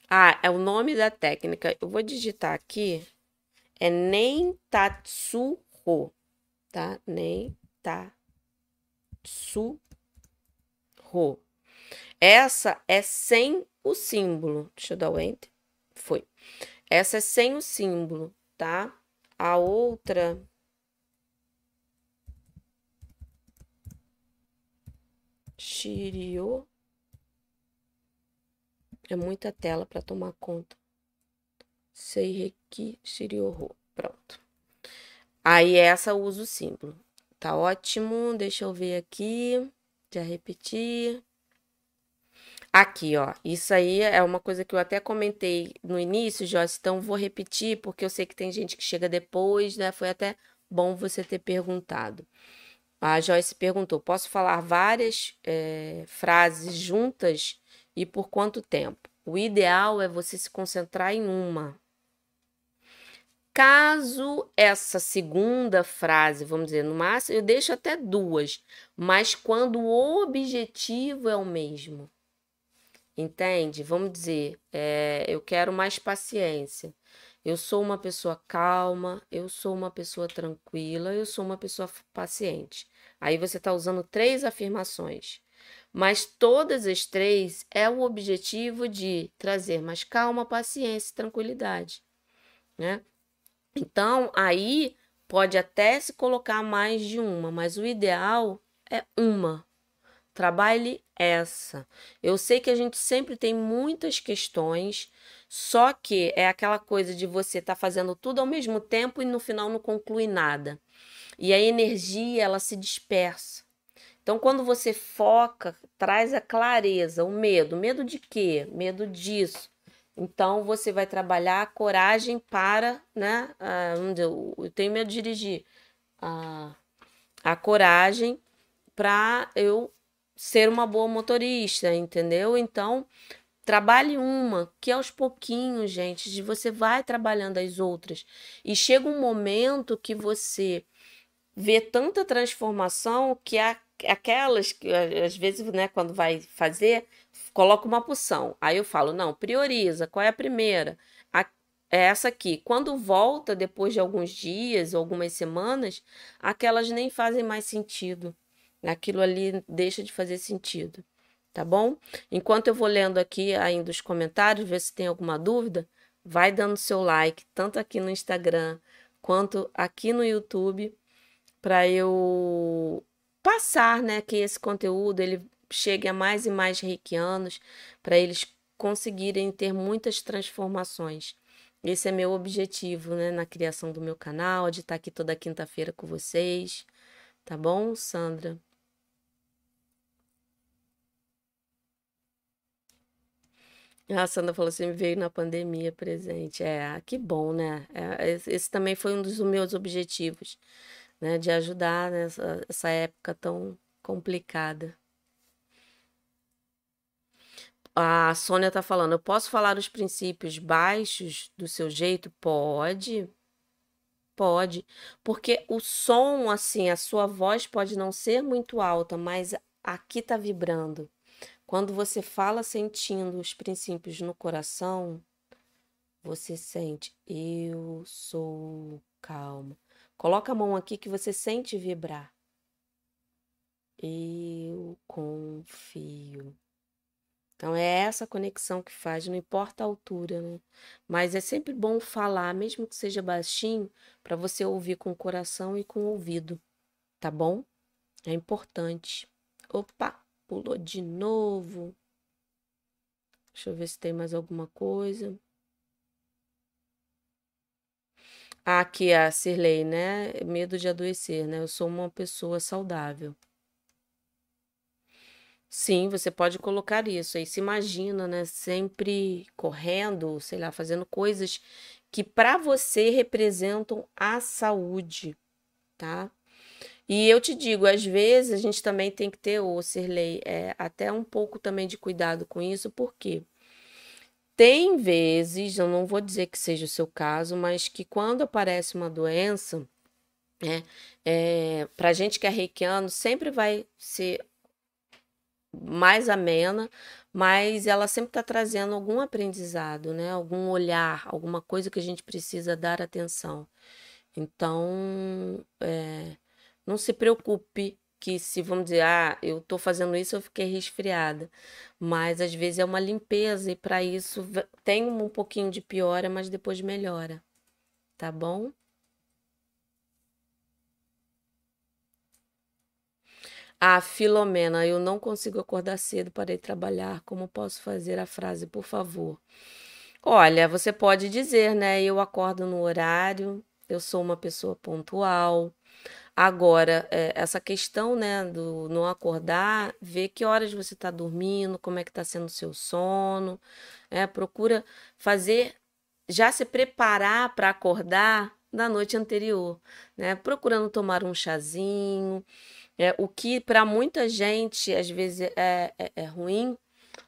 Ah, é o nome da técnica. Eu vou digitar aqui. É Nentatsuho, tá? Essa é sem o símbolo. Deixa eu dar o enter. Foi. Essa é sem o símbolo, tá? A outra Shiryo é muita tela para tomar conta. Seireki Shiryoho. Pronto. Aí essa usa o símbolo. Tá ótimo. Deixa eu ver aqui. Já repetir. Aqui, ó. Isso aí é uma coisa que eu até comentei no início, Joyce. Então vou repetir, porque eu sei que tem gente que chega depois, né? Foi até bom você ter perguntado. A Joyce perguntou: posso falar várias é, frases juntas e por quanto tempo. O ideal é você se concentrar em uma. Caso essa segunda frase, vamos dizer, no máximo, eu deixo até duas, mas quando o objetivo é o mesmo. Entende? Vamos dizer, é, eu quero mais paciência. Eu sou uma pessoa calma, eu sou uma pessoa tranquila, eu sou uma pessoa paciente. Aí você está usando três afirmações mas todas as três é o objetivo de trazer mais calma, paciência e tranquilidade, né? Então, aí pode até se colocar mais de uma, mas o ideal é uma. Trabalhe essa. Eu sei que a gente sempre tem muitas questões, só que é aquela coisa de você estar tá fazendo tudo ao mesmo tempo e no final não conclui nada. E a energia, ela se dispersa. Então, quando você foca, traz a clareza, o medo. Medo de quê? Medo disso. Então, você vai trabalhar a coragem para, né? Ah, eu tenho medo de dirigir. Ah, a coragem para eu ser uma boa motorista, entendeu? Então, trabalhe uma, que aos pouquinhos, gente, de você vai trabalhando as outras. E chega um momento que você vê tanta transformação que aquelas que às vezes, né, quando vai fazer, coloca uma poção. Aí eu falo, não, prioriza, qual é a primeira? A, é essa aqui. Quando volta depois de alguns dias algumas semanas, aquelas nem fazem mais sentido. Aquilo ali deixa de fazer sentido, tá bom? Enquanto eu vou lendo aqui ainda os comentários, ver se tem alguma dúvida, vai dando seu like, tanto aqui no Instagram quanto aqui no YouTube, para eu passar, né, que esse conteúdo ele chegue a mais e mais reikianos, para eles conseguirem ter muitas transformações. Esse é meu objetivo, né, na criação do meu canal, de estar aqui toda quinta-feira com vocês. Tá bom, Sandra? A Sandra falou assim, veio na pandemia presente. É, que bom, né? É, esse também foi um dos meus objetivos né, de ajudar nessa essa época tão complicada. A Sônia está falando, eu posso falar os princípios baixos do seu jeito? Pode, pode, porque o som, assim, a sua voz pode não ser muito alta, mas aqui está vibrando. Quando você fala sentindo os princípios no coração, você sente eu sou calma. Coloca a mão aqui que você sente vibrar. Eu confio. Então é essa conexão que faz, não importa a altura, né? Mas é sempre bom falar, mesmo que seja baixinho, para você ouvir com o coração e com o ouvido, tá bom? É importante. Opa, pulou de novo. Deixa eu ver se tem mais alguma coisa. Ah, aqui a Cirlei, né? Medo de adoecer, né? Eu sou uma pessoa saudável. Sim, você pode colocar isso. Aí se imagina, né, sempre correndo, sei lá, fazendo coisas que para você representam a saúde, tá? E eu te digo, às vezes a gente também tem que ter, ô Sirley, é, até um pouco também de cuidado com isso, porque tem vezes, eu não vou dizer que seja o seu caso, mas que quando aparece uma doença, né, é, para gente que é reikiano, sempre vai ser mais amena, mas ela sempre está trazendo algum aprendizado, né? Algum olhar, alguma coisa que a gente precisa dar atenção. Então, é, não se preocupe que se vamos dizer, ah, eu estou fazendo isso, eu fiquei resfriada. Mas às vezes é uma limpeza e para isso tem um pouquinho de piora, mas depois melhora. Tá bom? Ah, Filomena, eu não consigo acordar cedo para ir trabalhar. Como posso fazer a frase, por favor? Olha, você pode dizer, né? Eu acordo no horário, eu sou uma pessoa pontual. Agora, é, essa questão, né, do não acordar, ver que horas você está dormindo, como é que está sendo o seu sono, é, procura fazer, já se preparar para acordar na noite anterior, né? Procurando tomar um chazinho, é, o que para muita gente às vezes é, é, é, ruim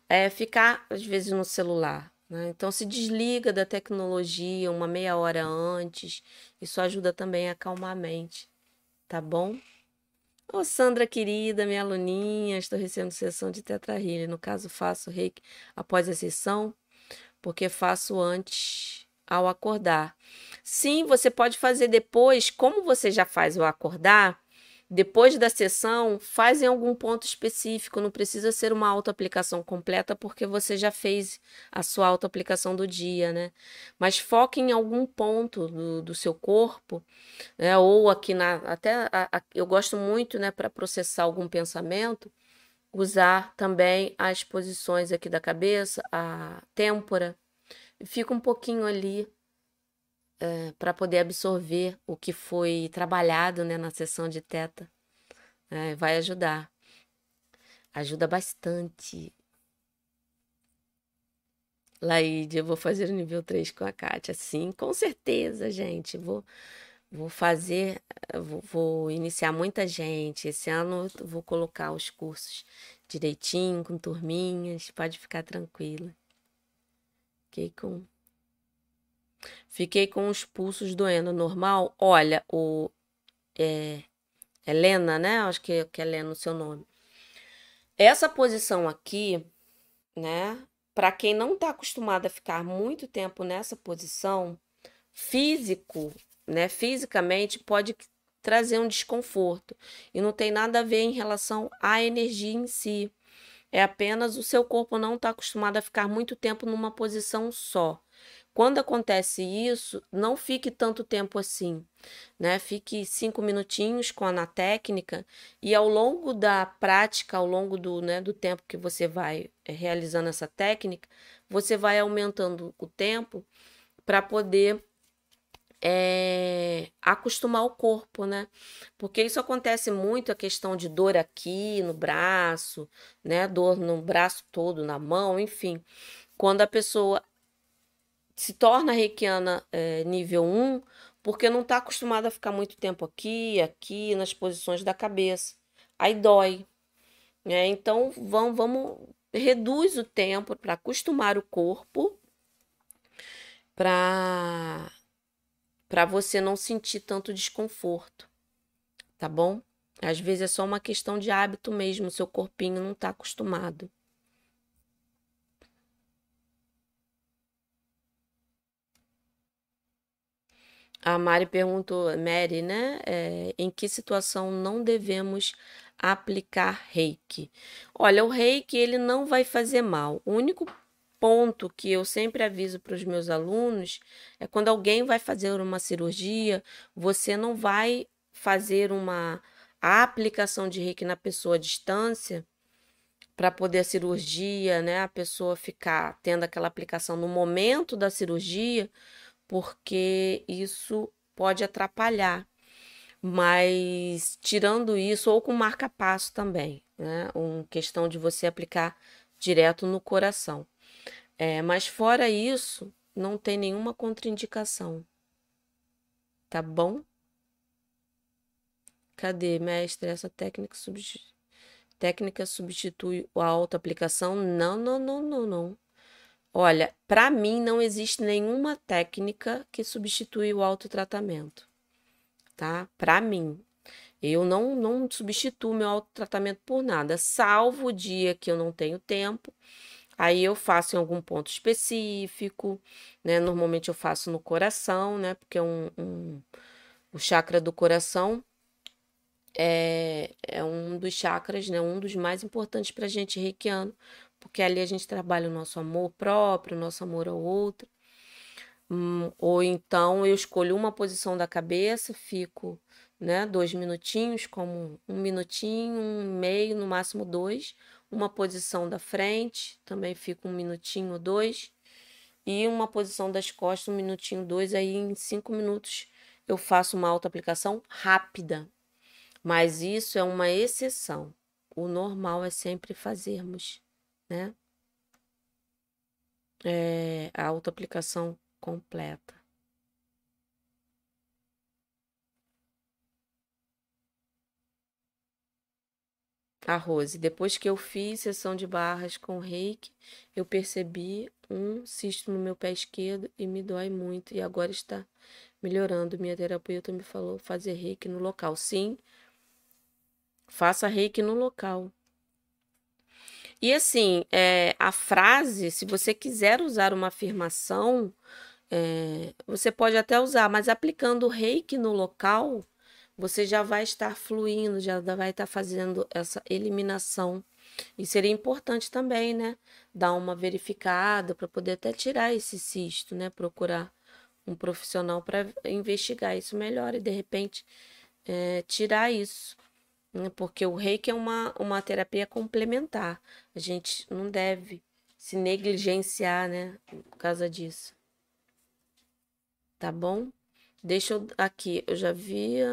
é ficar às vezes no celular. Né? Então se desliga da tecnologia uma meia hora antes. Isso ajuda também a acalmar a mente. Tá bom? Ô Sandra querida, minha aluninha, estou recebendo sessão de tetrahília. No caso, faço reiki após a sessão, porque faço antes ao acordar. Sim, você pode fazer depois, como você já faz o acordar, depois da sessão, faz em algum ponto específico, não precisa ser uma autoaplicação completa, porque você já fez a sua autoaplicação do dia, né? Mas foque em algum ponto do, do seu corpo, né? ou aqui na. Até a, a, eu gosto muito, né, para processar algum pensamento, usar também as posições aqui da cabeça, a têmpora, fica um pouquinho ali é, para poder absorver o que foi trabalhado né, na sessão de teta. É, vai ajudar. Ajuda bastante. Laíde, eu vou fazer o nível 3 com a Kátia. Sim, com certeza, gente. Vou, vou fazer, vou, vou iniciar muita gente. Esse ano vou colocar os cursos direitinho, com turminhas. Pode ficar tranquila. Fiquei com Fiquei com os pulsos doendo normal. Olha, o é, Helena, né? Acho que, que é Helena o seu nome. Essa posição aqui, né? Para quem não está acostumado a ficar muito tempo nessa posição, físico, né? Fisicamente pode trazer um desconforto e não tem nada a ver em relação à energia em si. É apenas o seu corpo não está acostumado a ficar muito tempo numa posição só. Quando acontece isso, não fique tanto tempo assim, né? Fique cinco minutinhos com a na técnica e ao longo da prática, ao longo do, né, do tempo que você vai eh, realizando essa técnica, você vai aumentando o tempo para poder é, acostumar o corpo, né? Porque isso acontece muito a questão de dor aqui no braço, né? Dor no braço todo, na mão, enfim. Quando a pessoa se torna reikiana é, nível 1 porque não está acostumada a ficar muito tempo aqui, aqui, nas posições da cabeça. Aí dói. Né? Então, vamos, vamos reduz o tempo para acostumar o corpo para para você não sentir tanto desconforto, tá bom? Às vezes é só uma questão de hábito mesmo, seu corpinho não está acostumado, A Mari perguntou, Mary, né? É, em que situação não devemos aplicar reiki? Olha, o reiki ele não vai fazer mal. O único ponto que eu sempre aviso para os meus alunos é quando alguém vai fazer uma cirurgia, você não vai fazer uma aplicação de reiki na pessoa à distância para poder a cirurgia, né? A pessoa ficar tendo aquela aplicação no momento da cirurgia porque isso pode atrapalhar. Mas tirando isso, ou com marca-passo também, né? Uma questão de você aplicar direto no coração. É, mas fora isso, não tem nenhuma contraindicação. Tá bom? Cadê, mestre? Essa técnica, substitu... técnica substitui a autoaplicação? Não, não, não, não, não. Olha, para mim não existe nenhuma técnica que substitui o autotratamento, tá? Para mim, eu não não substituo meu autotratamento por nada, salvo o dia que eu não tenho tempo. Aí eu faço em algum ponto específico, né? Normalmente eu faço no coração, né? Porque é um, um o chakra do coração é, é um dos chakras, né? Um dos mais importantes para a gente reikiano, porque ali a gente trabalha o nosso amor próprio, o nosso amor ao outro. Hum, ou então eu escolho uma posição da cabeça, fico né, dois minutinhos, como um minutinho, um meio, no máximo dois. Uma posição da frente, também fico um minutinho dois. E uma posição das costas, um minutinho, dois. Aí em cinco minutos eu faço uma auto-aplicação rápida. Mas isso é uma exceção. O normal é sempre fazermos né? É, a autoaplicação completa. A Rose, depois que eu fiz sessão de barras com reiki, eu percebi um cisto no meu pé esquerdo e me dói muito. E agora está melhorando. Minha terapeuta me falou fazer reiki no local. Sim, faça reiki no local. E assim, é, a frase, se você quiser usar uma afirmação, é, você pode até usar, mas aplicando o reiki no local, você já vai estar fluindo, já vai estar fazendo essa eliminação. E seria importante também, né? Dar uma verificada para poder até tirar esse cisto, né? Procurar um profissional para investigar isso melhor e de repente é, tirar isso. Né, porque o reiki é uma, uma terapia complementar. A gente não deve se negligenciar, né, por causa disso. Tá bom? Deixa eu aqui, eu já via.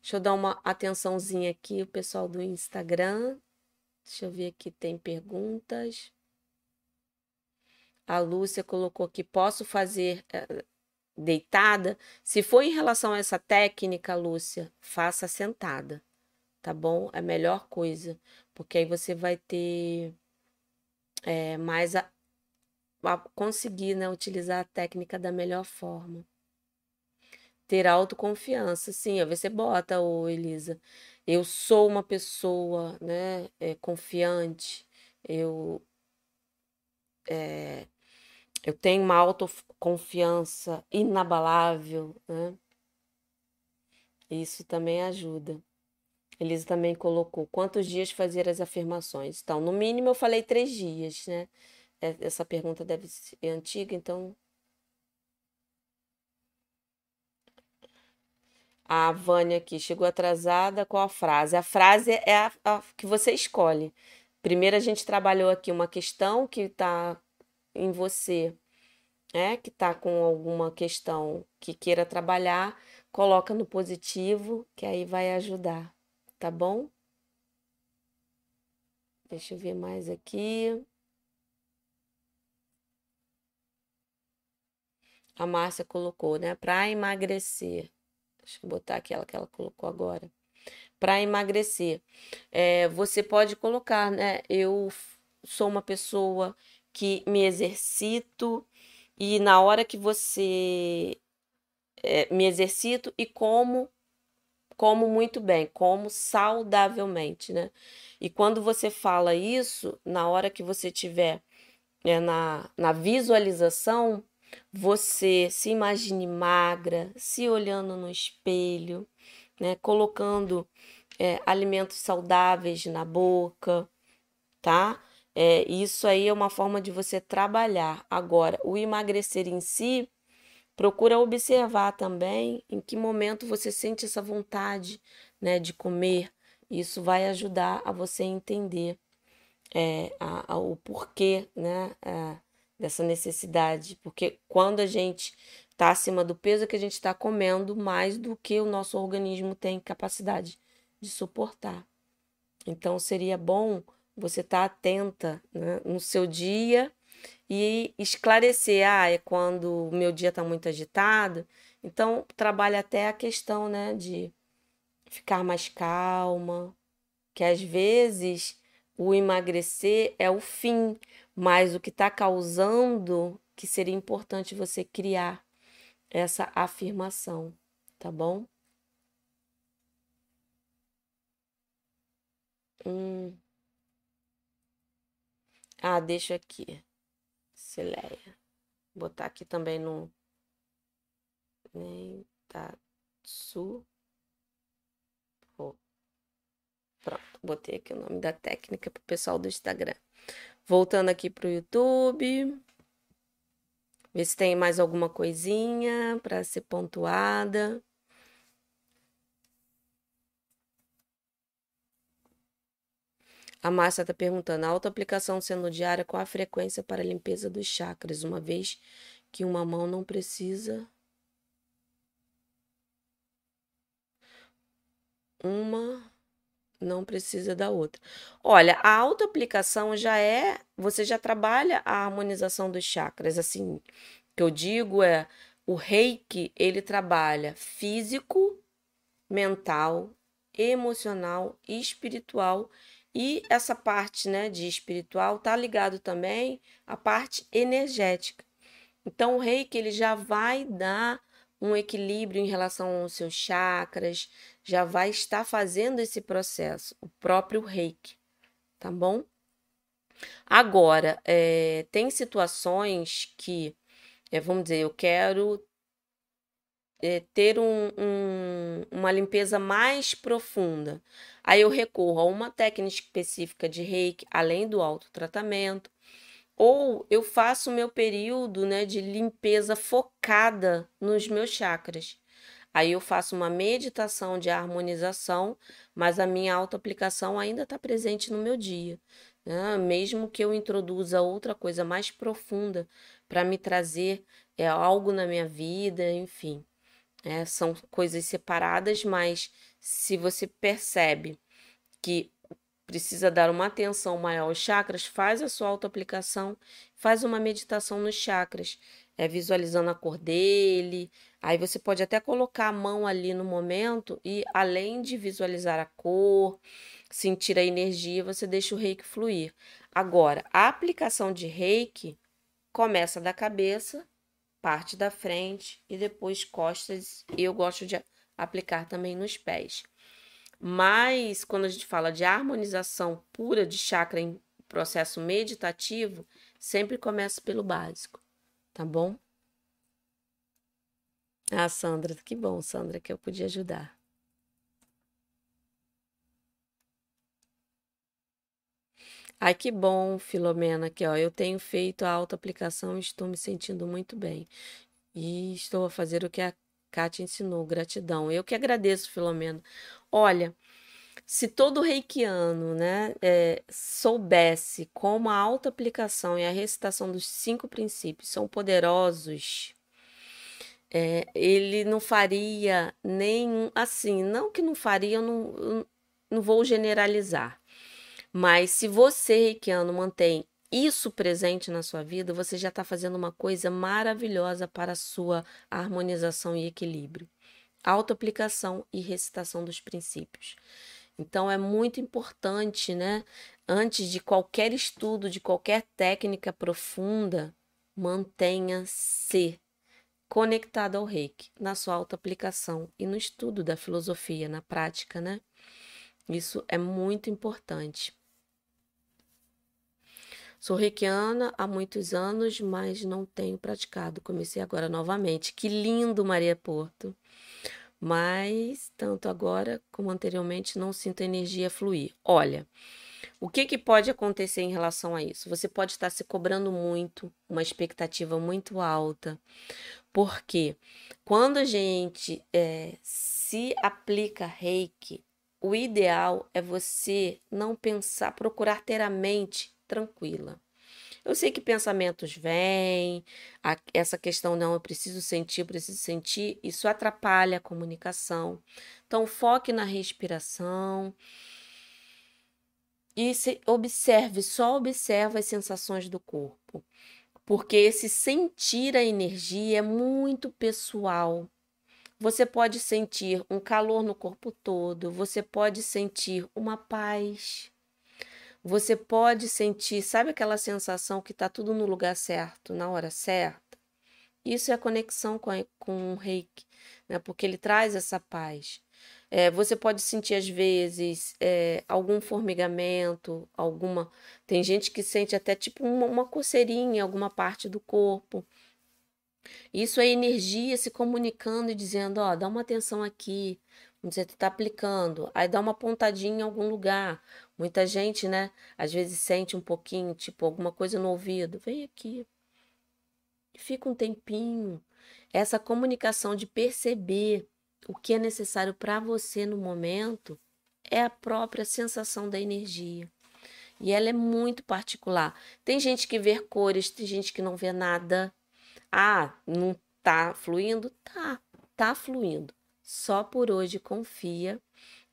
Deixa eu dar uma atençãozinha aqui, o pessoal do Instagram. Deixa eu ver aqui, tem perguntas. A Lúcia colocou aqui: posso fazer eh, deitada. Se for em relação a essa técnica, Lúcia, faça sentada, tá bom? É a melhor coisa, porque aí você vai ter é, mais a, a conseguir né, utilizar a técnica da melhor forma. Ter autoconfiança, sim, você bota, ô Elisa, eu sou uma pessoa né, é, confiante, eu é, eu tenho uma autoconfiança inabalável, né? Isso também ajuda. Elisa também colocou quantos dias fazer as afirmações. Então, no mínimo eu falei três dias, né? É, essa pergunta deve ser antiga, então. A Vânia aqui chegou atrasada com a frase. A frase é a, a que você escolhe. Primeiro a gente trabalhou aqui uma questão que está em você, é que está com alguma questão que queira trabalhar, coloca no positivo, que aí vai ajudar, tá bom? Deixa eu ver mais aqui. A Márcia colocou, né? Para emagrecer. Deixa eu botar aquela que ela colocou agora. Para emagrecer, é, você pode colocar, né? Eu sou uma pessoa que me exercito e na hora que você é, me exercito e como como muito bem, como saudavelmente, né? E quando você fala isso, na hora que você tiver é, na, na visualização, você se imagine magra, se olhando no espelho, né? Colocando é, alimentos saudáveis na boca, tá? É, isso aí é uma forma de você trabalhar. Agora, o emagrecer em si, procura observar também em que momento você sente essa vontade, né, de comer. Isso vai ajudar a você entender é, a, a, o porquê, né, é, dessa necessidade. Porque quando a gente está acima do peso, é que a gente está comendo mais do que o nosso organismo tem capacidade de suportar. Então, seria bom você estar tá atenta né, no seu dia e esclarecer, ah, é quando o meu dia está muito agitado. Então, trabalha até a questão, né, de ficar mais calma, que às vezes o emagrecer é o fim, mas o que está causando que seria importante você criar essa afirmação, tá bom? Hum. Ah, deixa aqui. Cileia. Vou botar aqui também no. Nem. Su. Pronto, botei aqui o nome da técnica pro pessoal do Instagram. Voltando aqui pro YouTube. Ver se tem mais alguma coisinha para ser pontuada. A Márcia está perguntando: a autoaplicação sendo diária, qual a frequência para a limpeza dos chakras, uma vez que uma mão não precisa. Uma não precisa da outra. Olha, a autoaplicação já é, você já trabalha a harmonização dos chakras, assim, que eu digo é o Reiki, ele trabalha físico, mental, emocional e espiritual e essa parte, né, de espiritual tá ligado também à parte energética. Então o Reiki ele já vai dar um equilíbrio em relação aos seus chakras, já vai estar fazendo esse processo, o próprio reiki, tá bom? Agora, é, tem situações que, é, vamos dizer, eu quero é, ter um, um, uma limpeza mais profunda. Aí eu recorro a uma técnica específica de reiki, além do autotratamento, ou eu faço o meu período né, de limpeza focada nos meus chakras. Aí eu faço uma meditação de harmonização, mas a minha autoaplicação ainda está presente no meu dia. Né? Mesmo que eu introduza outra coisa mais profunda para me trazer é, algo na minha vida, enfim. É, são coisas separadas, mas se você percebe que precisa dar uma atenção maior aos chakras, faz a sua autoaplicação, faz uma meditação nos chakras, é, visualizando a cor dele. Aí você pode até colocar a mão ali no momento e, além de visualizar a cor, sentir a energia, você deixa o reiki fluir. Agora, a aplicação de reiki começa da cabeça, parte da frente e depois costas. E eu gosto de aplicar também nos pés. Mas quando a gente fala de harmonização pura de chakra em processo meditativo, sempre começa pelo básico, tá bom? Ah, Sandra, que bom, Sandra, que eu podia ajudar. Ai, que bom, Filomena, que ó, eu tenho feito a autoaplicação e estou me sentindo muito bem. E estou a fazer o que a Kátia ensinou, gratidão. Eu que agradeço, Filomena. Olha, se todo reikiano né, é, soubesse como a auto-aplicação e a recitação dos cinco princípios são poderosos, é, ele não faria nenhum. Assim, não que não faria, eu não, eu não vou generalizar. Mas se você, reikiano, mantém isso presente na sua vida, você já está fazendo uma coisa maravilhosa para a sua harmonização e equilíbrio. Auto-aplicação e recitação dos princípios. Então, é muito importante, né? Antes de qualquer estudo, de qualquer técnica profunda, mantenha-se conectado ao reiki, na sua auto-aplicação e no estudo da filosofia, na prática, né? Isso é muito importante. Sou reikiana há muitos anos, mas não tenho praticado. Comecei agora novamente. Que lindo, Maria Porto. Mas, tanto agora como anteriormente, não sinto a energia fluir. Olha, o que, que pode acontecer em relação a isso? Você pode estar se cobrando muito, uma expectativa muito alta, porque quando a gente é, se aplica reiki, o ideal é você não pensar, procurar ter a mente tranquila. Eu sei que pensamentos vêm, essa questão não, eu preciso sentir, eu preciso sentir, isso atrapalha a comunicação. Então, foque na respiração e se, observe, só observe as sensações do corpo, porque esse sentir a energia é muito pessoal. Você pode sentir um calor no corpo todo, você pode sentir uma paz, você pode sentir, sabe aquela sensação que está tudo no lugar certo, na hora certa? Isso é a conexão com, a, com o reiki, né? porque ele traz essa paz. É, você pode sentir, às vezes, é, algum formigamento, alguma. Tem gente que sente até tipo uma, uma coceirinha em alguma parte do corpo. Isso é energia se comunicando e dizendo: ó, dá uma atenção aqui, você está aplicando, aí dá uma pontadinha em algum lugar. Muita gente, né, às vezes sente um pouquinho, tipo, alguma coisa no ouvido. Vem aqui. Fica um tempinho. Essa comunicação de perceber o que é necessário para você no momento é a própria sensação da energia. E ela é muito particular. Tem gente que vê cores, tem gente que não vê nada. Ah, não tá fluindo? Tá, tá fluindo. Só por hoje confia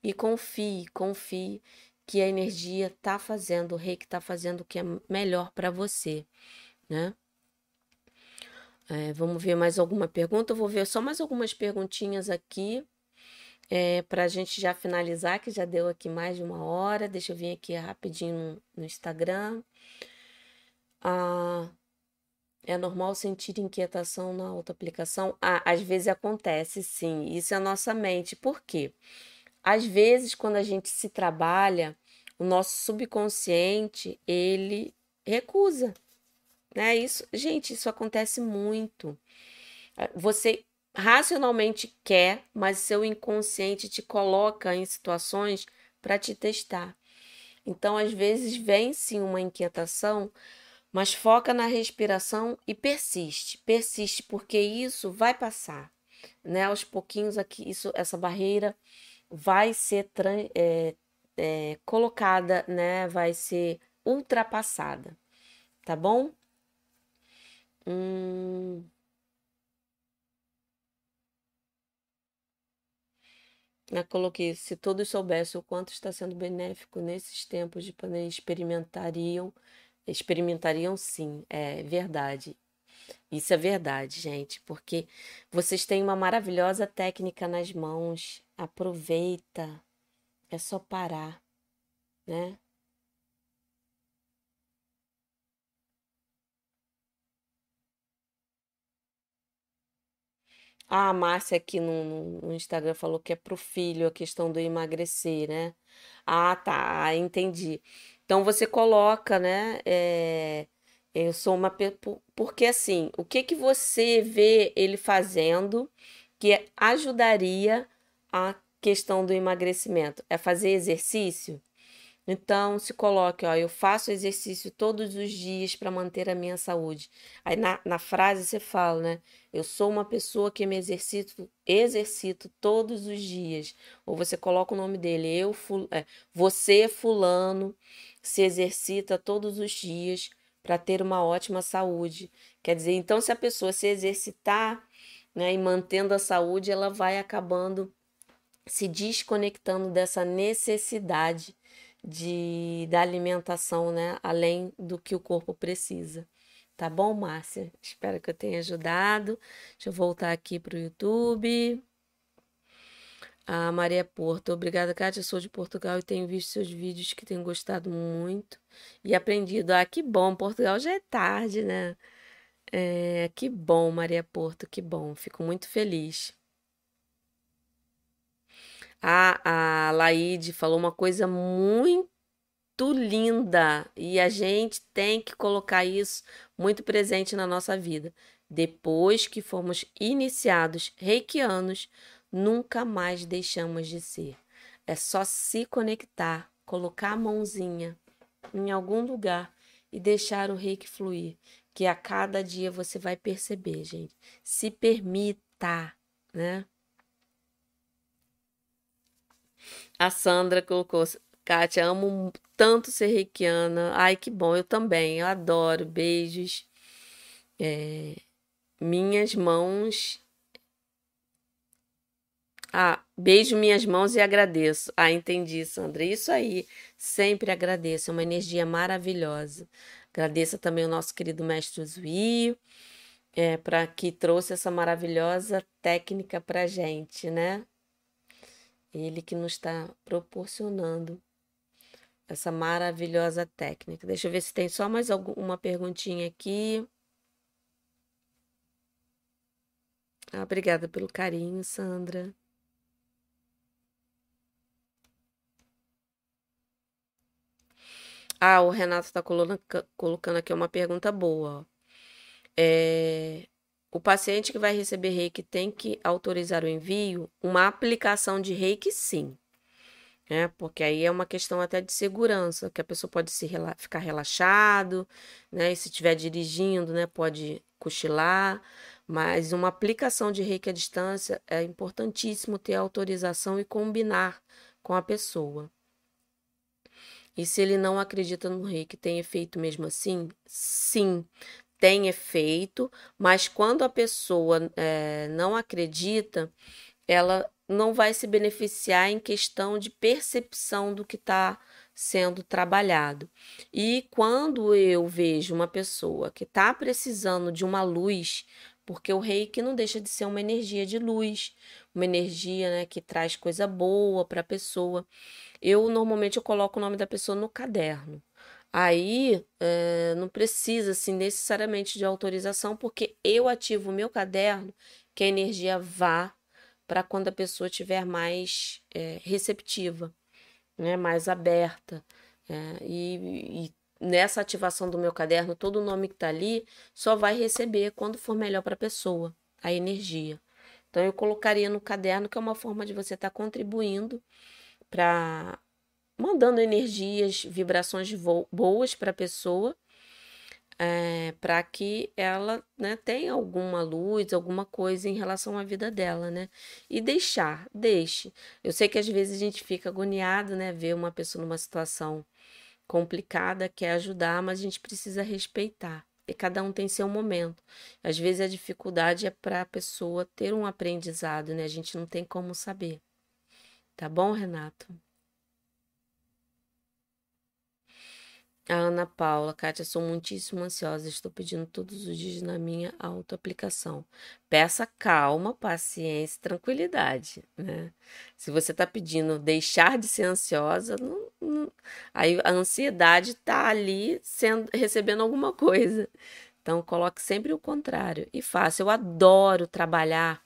e confie, confie que a energia tá fazendo, o rei que tá fazendo o que é melhor para você, né? É, vamos ver mais alguma pergunta. Eu vou ver só mais algumas perguntinhas aqui é, para a gente já finalizar, que já deu aqui mais de uma hora. Deixa eu vir aqui rapidinho no, no Instagram. Ah, é normal sentir inquietação na autoaplicação? Ah, às vezes acontece, sim. Isso é a nossa mente. Por quê? Às vezes, quando a gente se trabalha, o nosso subconsciente, ele recusa, né? Isso, gente, isso acontece muito. Ah, você racionalmente quer, mas seu inconsciente te coloca em situações para te testar. Então, às vezes, vem sim uma inquietação, mas foca na respiração e persiste, persiste, porque isso vai passar, né? Aos pouquinhos aqui, isso, essa barreira vai ser é, é, colocada, né? Vai ser ultrapassada, tá bom? Hum... Eu coloquei, se todos soubessem o quanto está sendo benéfico nesses tempos de pandemia, experimentariam Experimentariam sim, é verdade. Isso é verdade, gente, porque vocês têm uma maravilhosa técnica nas mãos. Aproveita. É só parar, né? Ah, a Márcia aqui no, no Instagram falou que é pro filho a questão do emagrecer, né? Ah, tá, entendi. Então você coloca, né? É, eu sou uma porque assim, o que que você vê ele fazendo que ajudaria a questão do emagrecimento? É fazer exercício? Então, se coloque, ó, eu faço exercício todos os dias para manter a minha saúde. Aí na, na frase você fala, né? Eu sou uma pessoa que me exercito, exercito todos os dias. Ou você coloca o nome dele, eu, ful, é, você fulano se exercita todos os dias para ter uma ótima saúde. Quer dizer, então se a pessoa se exercitar, né, e mantendo a saúde, ela vai acabando se desconectando dessa necessidade de, da alimentação, né? Além do que o corpo precisa. Tá bom, Márcia? Espero que eu tenha ajudado. Deixa eu voltar aqui para o YouTube. A Maria Porto. Obrigada, Kátia. Sou de Portugal e tenho visto seus vídeos que tenho gostado muito e aprendido. Ah, que bom. Portugal já é tarde, né? É, que bom, Maria Porto. Que bom. Fico muito feliz. A, a Laide falou uma coisa muito linda e a gente tem que colocar isso muito presente na nossa vida. Depois que fomos iniciados reikianos, nunca mais deixamos de ser. É só se conectar, colocar a mãozinha em algum lugar e deixar o reiki fluir, que a cada dia você vai perceber, gente. Se permita, né? A Sandra colocou, Kátia, amo tanto ser reikiana. Ai, que bom, eu também, eu adoro. Beijos. É, minhas mãos. Ah, beijo minhas mãos e agradeço. Ah, entendi, Sandra. Isso aí, sempre agradeço. É uma energia maravilhosa. Agradeço também o nosso querido mestre Zuio, é, para que trouxe essa maravilhosa técnica para gente, né? Ele que nos está proporcionando essa maravilhosa técnica. Deixa eu ver se tem só mais alguma perguntinha aqui. Ah, obrigada pelo carinho, Sandra. Ah, o Renato está colocando aqui uma pergunta boa. É, o paciente que vai receber reiki tem que autorizar o envio? Uma aplicação de reiki, sim. É, porque aí é uma questão até de segurança, que a pessoa pode se rela ficar relaxado, né? E se estiver dirigindo, né, pode cochilar. Mas uma aplicação de reiki à distância é importantíssimo ter autorização e combinar com a pessoa. E se ele não acredita no reiki, tem efeito mesmo assim? Sim, tem efeito, mas quando a pessoa é, não acredita, ela não vai se beneficiar em questão de percepção do que está sendo trabalhado. E quando eu vejo uma pessoa que está precisando de uma luz, porque o reiki não deixa de ser uma energia de luz, uma energia né, que traz coisa boa para a pessoa. Eu normalmente eu coloco o nome da pessoa no caderno. Aí é, não precisa assim, necessariamente de autorização, porque eu ativo o meu caderno que a energia vá para quando a pessoa estiver mais é, receptiva, né, mais aberta. É, e, e nessa ativação do meu caderno, todo o nome que está ali só vai receber quando for melhor para a pessoa, a energia. Então, eu colocaria no caderno, que é uma forma de você estar tá contribuindo para mandando energias, vibrações boas para a pessoa, é, para que ela né, tenha alguma luz, alguma coisa em relação à vida dela, né? E deixar, deixe. Eu sei que às vezes a gente fica agoniado, né? Ver uma pessoa numa situação complicada, quer ajudar, mas a gente precisa respeitar. E cada um tem seu momento. Às vezes a dificuldade é para a pessoa ter um aprendizado, né? A gente não tem como saber. Tá bom, Renato? A Ana Paula, Kátia, sou muitíssimo ansiosa. Estou pedindo todos os dias na minha autoaplicação. Peça calma, paciência, tranquilidade, né? Se você está pedindo deixar de ser ansiosa, não, não... aí a ansiedade está ali sendo, recebendo alguma coisa. Então, coloque sempre o contrário e faça. Eu adoro trabalhar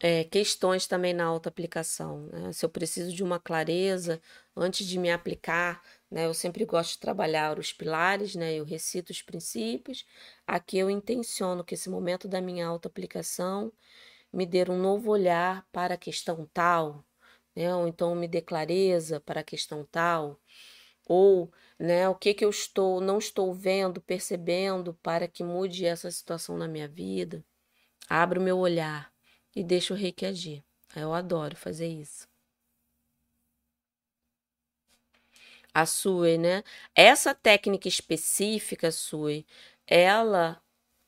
é, questões também na autoaplicação. Né? Se eu preciso de uma clareza antes de me aplicar né? Eu sempre gosto de trabalhar os pilares, né? Eu recito os princípios. Aqui eu intenciono que esse momento da minha auto-aplicação me dê um novo olhar para a questão tal, né? Ou então me dê clareza para a questão tal, ou, né, o que que eu estou, não estou vendo, percebendo para que mude essa situação na minha vida. Abro meu olhar e deixo o reiki agir. Eu adoro fazer isso. A Sui, né? Essa técnica específica, Sui, ela,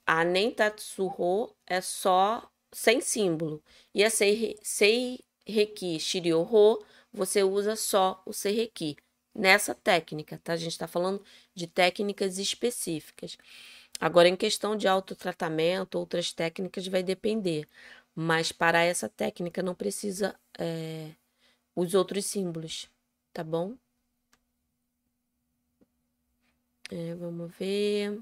a Nentatsuho é só sem símbolo. E a Sei, sei Reiki Shiryo-ho, você usa só o Seireki. Nessa técnica, tá? A gente está falando de técnicas específicas. Agora, em questão de autotratamento, outras técnicas vai depender. Mas para essa técnica não precisa é, os outros símbolos, tá bom? É, vamos ver.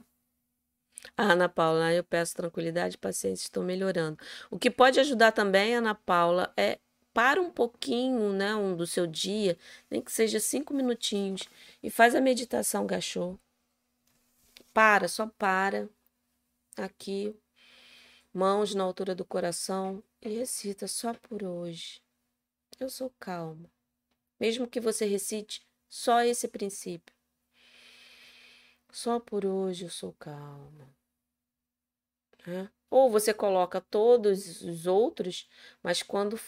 Ana Paula, eu peço tranquilidade e paciência, estou melhorando. O que pode ajudar também, Ana Paula, é para um pouquinho, né, um do seu dia, nem que seja cinco minutinhos, e faz a meditação gachô. Para, só para. Aqui, mãos na altura do coração e recita só por hoje. Eu sou calma. Mesmo que você recite só esse princípio. Só por hoje eu sou calma. Né? Ou você coloca todos os outros, mas quando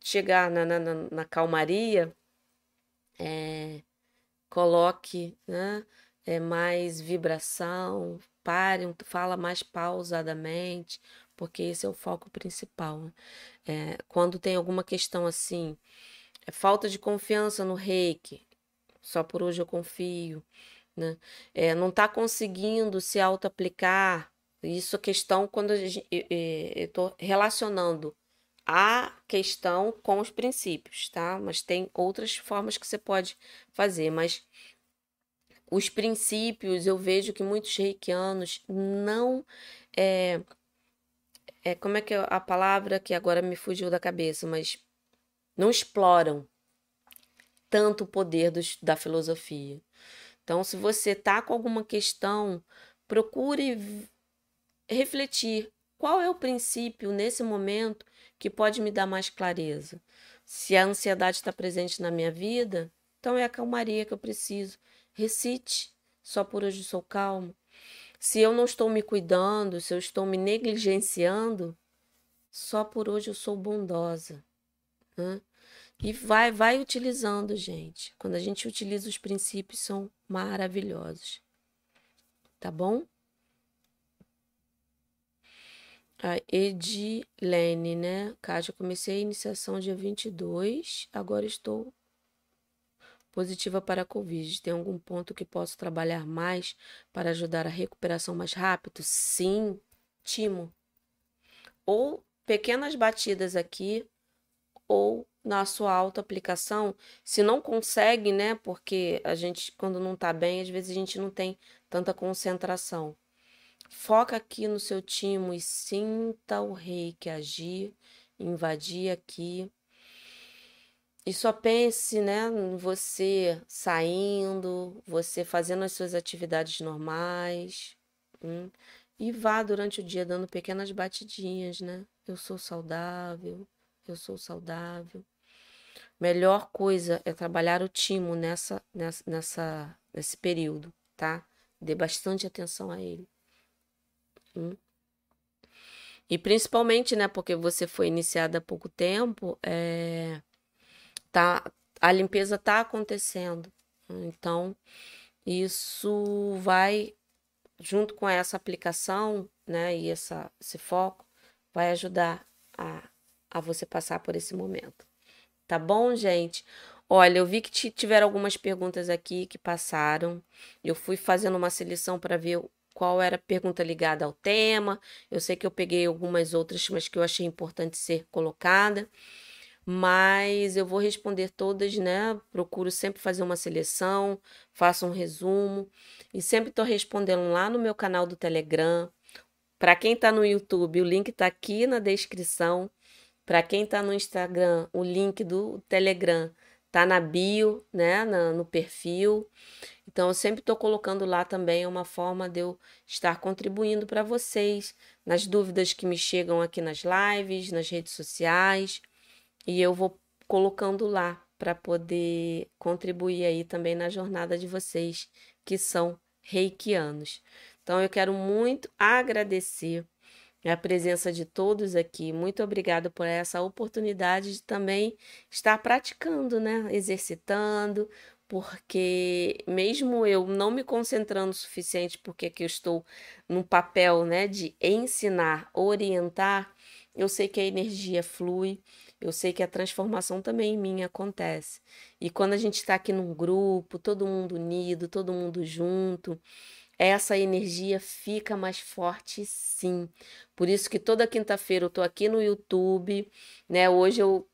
chegar na, na, na calmaria, é, coloque né, é, mais vibração, pare, fala mais pausadamente, porque esse é o foco principal. Né? É, quando tem alguma questão assim, é falta de confiança no reiki, só por hoje eu confio, né? É, não está conseguindo se auto-aplicar, isso é questão quando estou relacionando a questão com os princípios, tá? Mas tem outras formas que você pode fazer, mas os princípios eu vejo que muitos reikianos não é, é como é que é a palavra que agora me fugiu da cabeça, mas não exploram tanto o poder dos, da filosofia. Então, se você tá com alguma questão, procure refletir qual é o princípio nesse momento que pode me dar mais clareza. Se a ansiedade está presente na minha vida, então é a calmaria que eu preciso. Recite, só por hoje sou calmo. Se eu não estou me cuidando, se eu estou me negligenciando, só por hoje eu sou bondosa. Né? E vai, vai utilizando, gente. Quando a gente utiliza os princípios, são maravilhosos. Tá bom? A Edilene, né? Kátia, comecei a iniciação dia 22, agora estou positiva para a Covid. Tem algum ponto que posso trabalhar mais para ajudar a recuperação mais rápido? Sim, timo. Ou pequenas batidas aqui, ou na sua auto-aplicação. Se não consegue, né? Porque a gente, quando não tá bem, às vezes a gente não tem tanta concentração. Foca aqui no seu timo e sinta o rei que agir, invadir aqui. E só pense, né, você saindo, você fazendo as suas atividades normais. Hum, e vá durante o dia dando pequenas batidinhas, né? Eu sou saudável, eu sou saudável. Melhor coisa é trabalhar o timo nessa, nessa, nessa, nesse período, tá? Dê bastante atenção a ele. Hum. E principalmente, né, porque você foi iniciada há pouco tempo, é, tá, a limpeza está acontecendo. Então, isso vai, junto com essa aplicação, né, e essa, esse foco, vai ajudar a, a você passar por esse momento. Tá bom, gente? Olha, eu vi que tiveram algumas perguntas aqui que passaram. Eu fui fazendo uma seleção para ver qual era a pergunta ligada ao tema. Eu sei que eu peguei algumas outras, mas que eu achei importante ser colocada. Mas eu vou responder todas, né? Procuro sempre fazer uma seleção, faço um resumo e sempre estou respondendo lá no meu canal do Telegram. Para quem está no YouTube, o link está aqui na descrição. Para quem está no Instagram, o link do Telegram tá na bio, né, na, no perfil. Então, eu sempre estou colocando lá também uma forma de eu estar contribuindo para vocês nas dúvidas que me chegam aqui nas lives, nas redes sociais, e eu vou colocando lá para poder contribuir aí também na jornada de vocês que são reikianos. Então, eu quero muito agradecer a presença de todos aqui. Muito obrigada por essa oportunidade de também estar praticando, né? Exercitando, porque mesmo eu não me concentrando o suficiente, porque aqui eu estou no papel, né, de ensinar, orientar, eu sei que a energia flui, eu sei que a transformação também em mim acontece. E quando a gente está aqui num grupo, todo mundo unido, todo mundo junto, essa energia fica mais forte sim. Por isso que toda quinta-feira eu tô aqui no YouTube, né? Hoje eu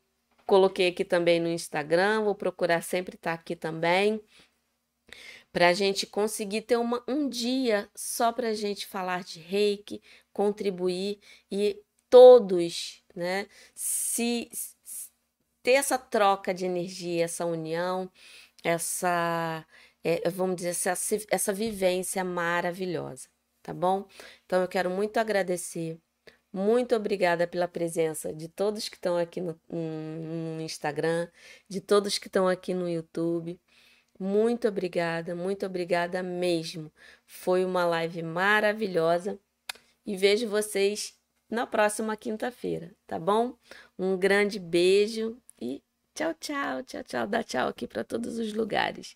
coloquei aqui também no Instagram, vou procurar sempre estar tá aqui também. Para a gente conseguir ter uma, um dia só para a gente falar de reiki, contribuir e todos, né, se ter essa troca de energia, essa união, essa, é, vamos dizer, essa, essa vivência maravilhosa, tá bom? Então eu quero muito agradecer. Muito obrigada pela presença de todos que estão aqui no, no Instagram, de todos que estão aqui no YouTube. Muito obrigada, muito obrigada mesmo. Foi uma live maravilhosa e vejo vocês na próxima quinta-feira, tá bom? Um grande beijo e tchau, tchau, tchau, tchau. Dá tchau aqui para todos os lugares.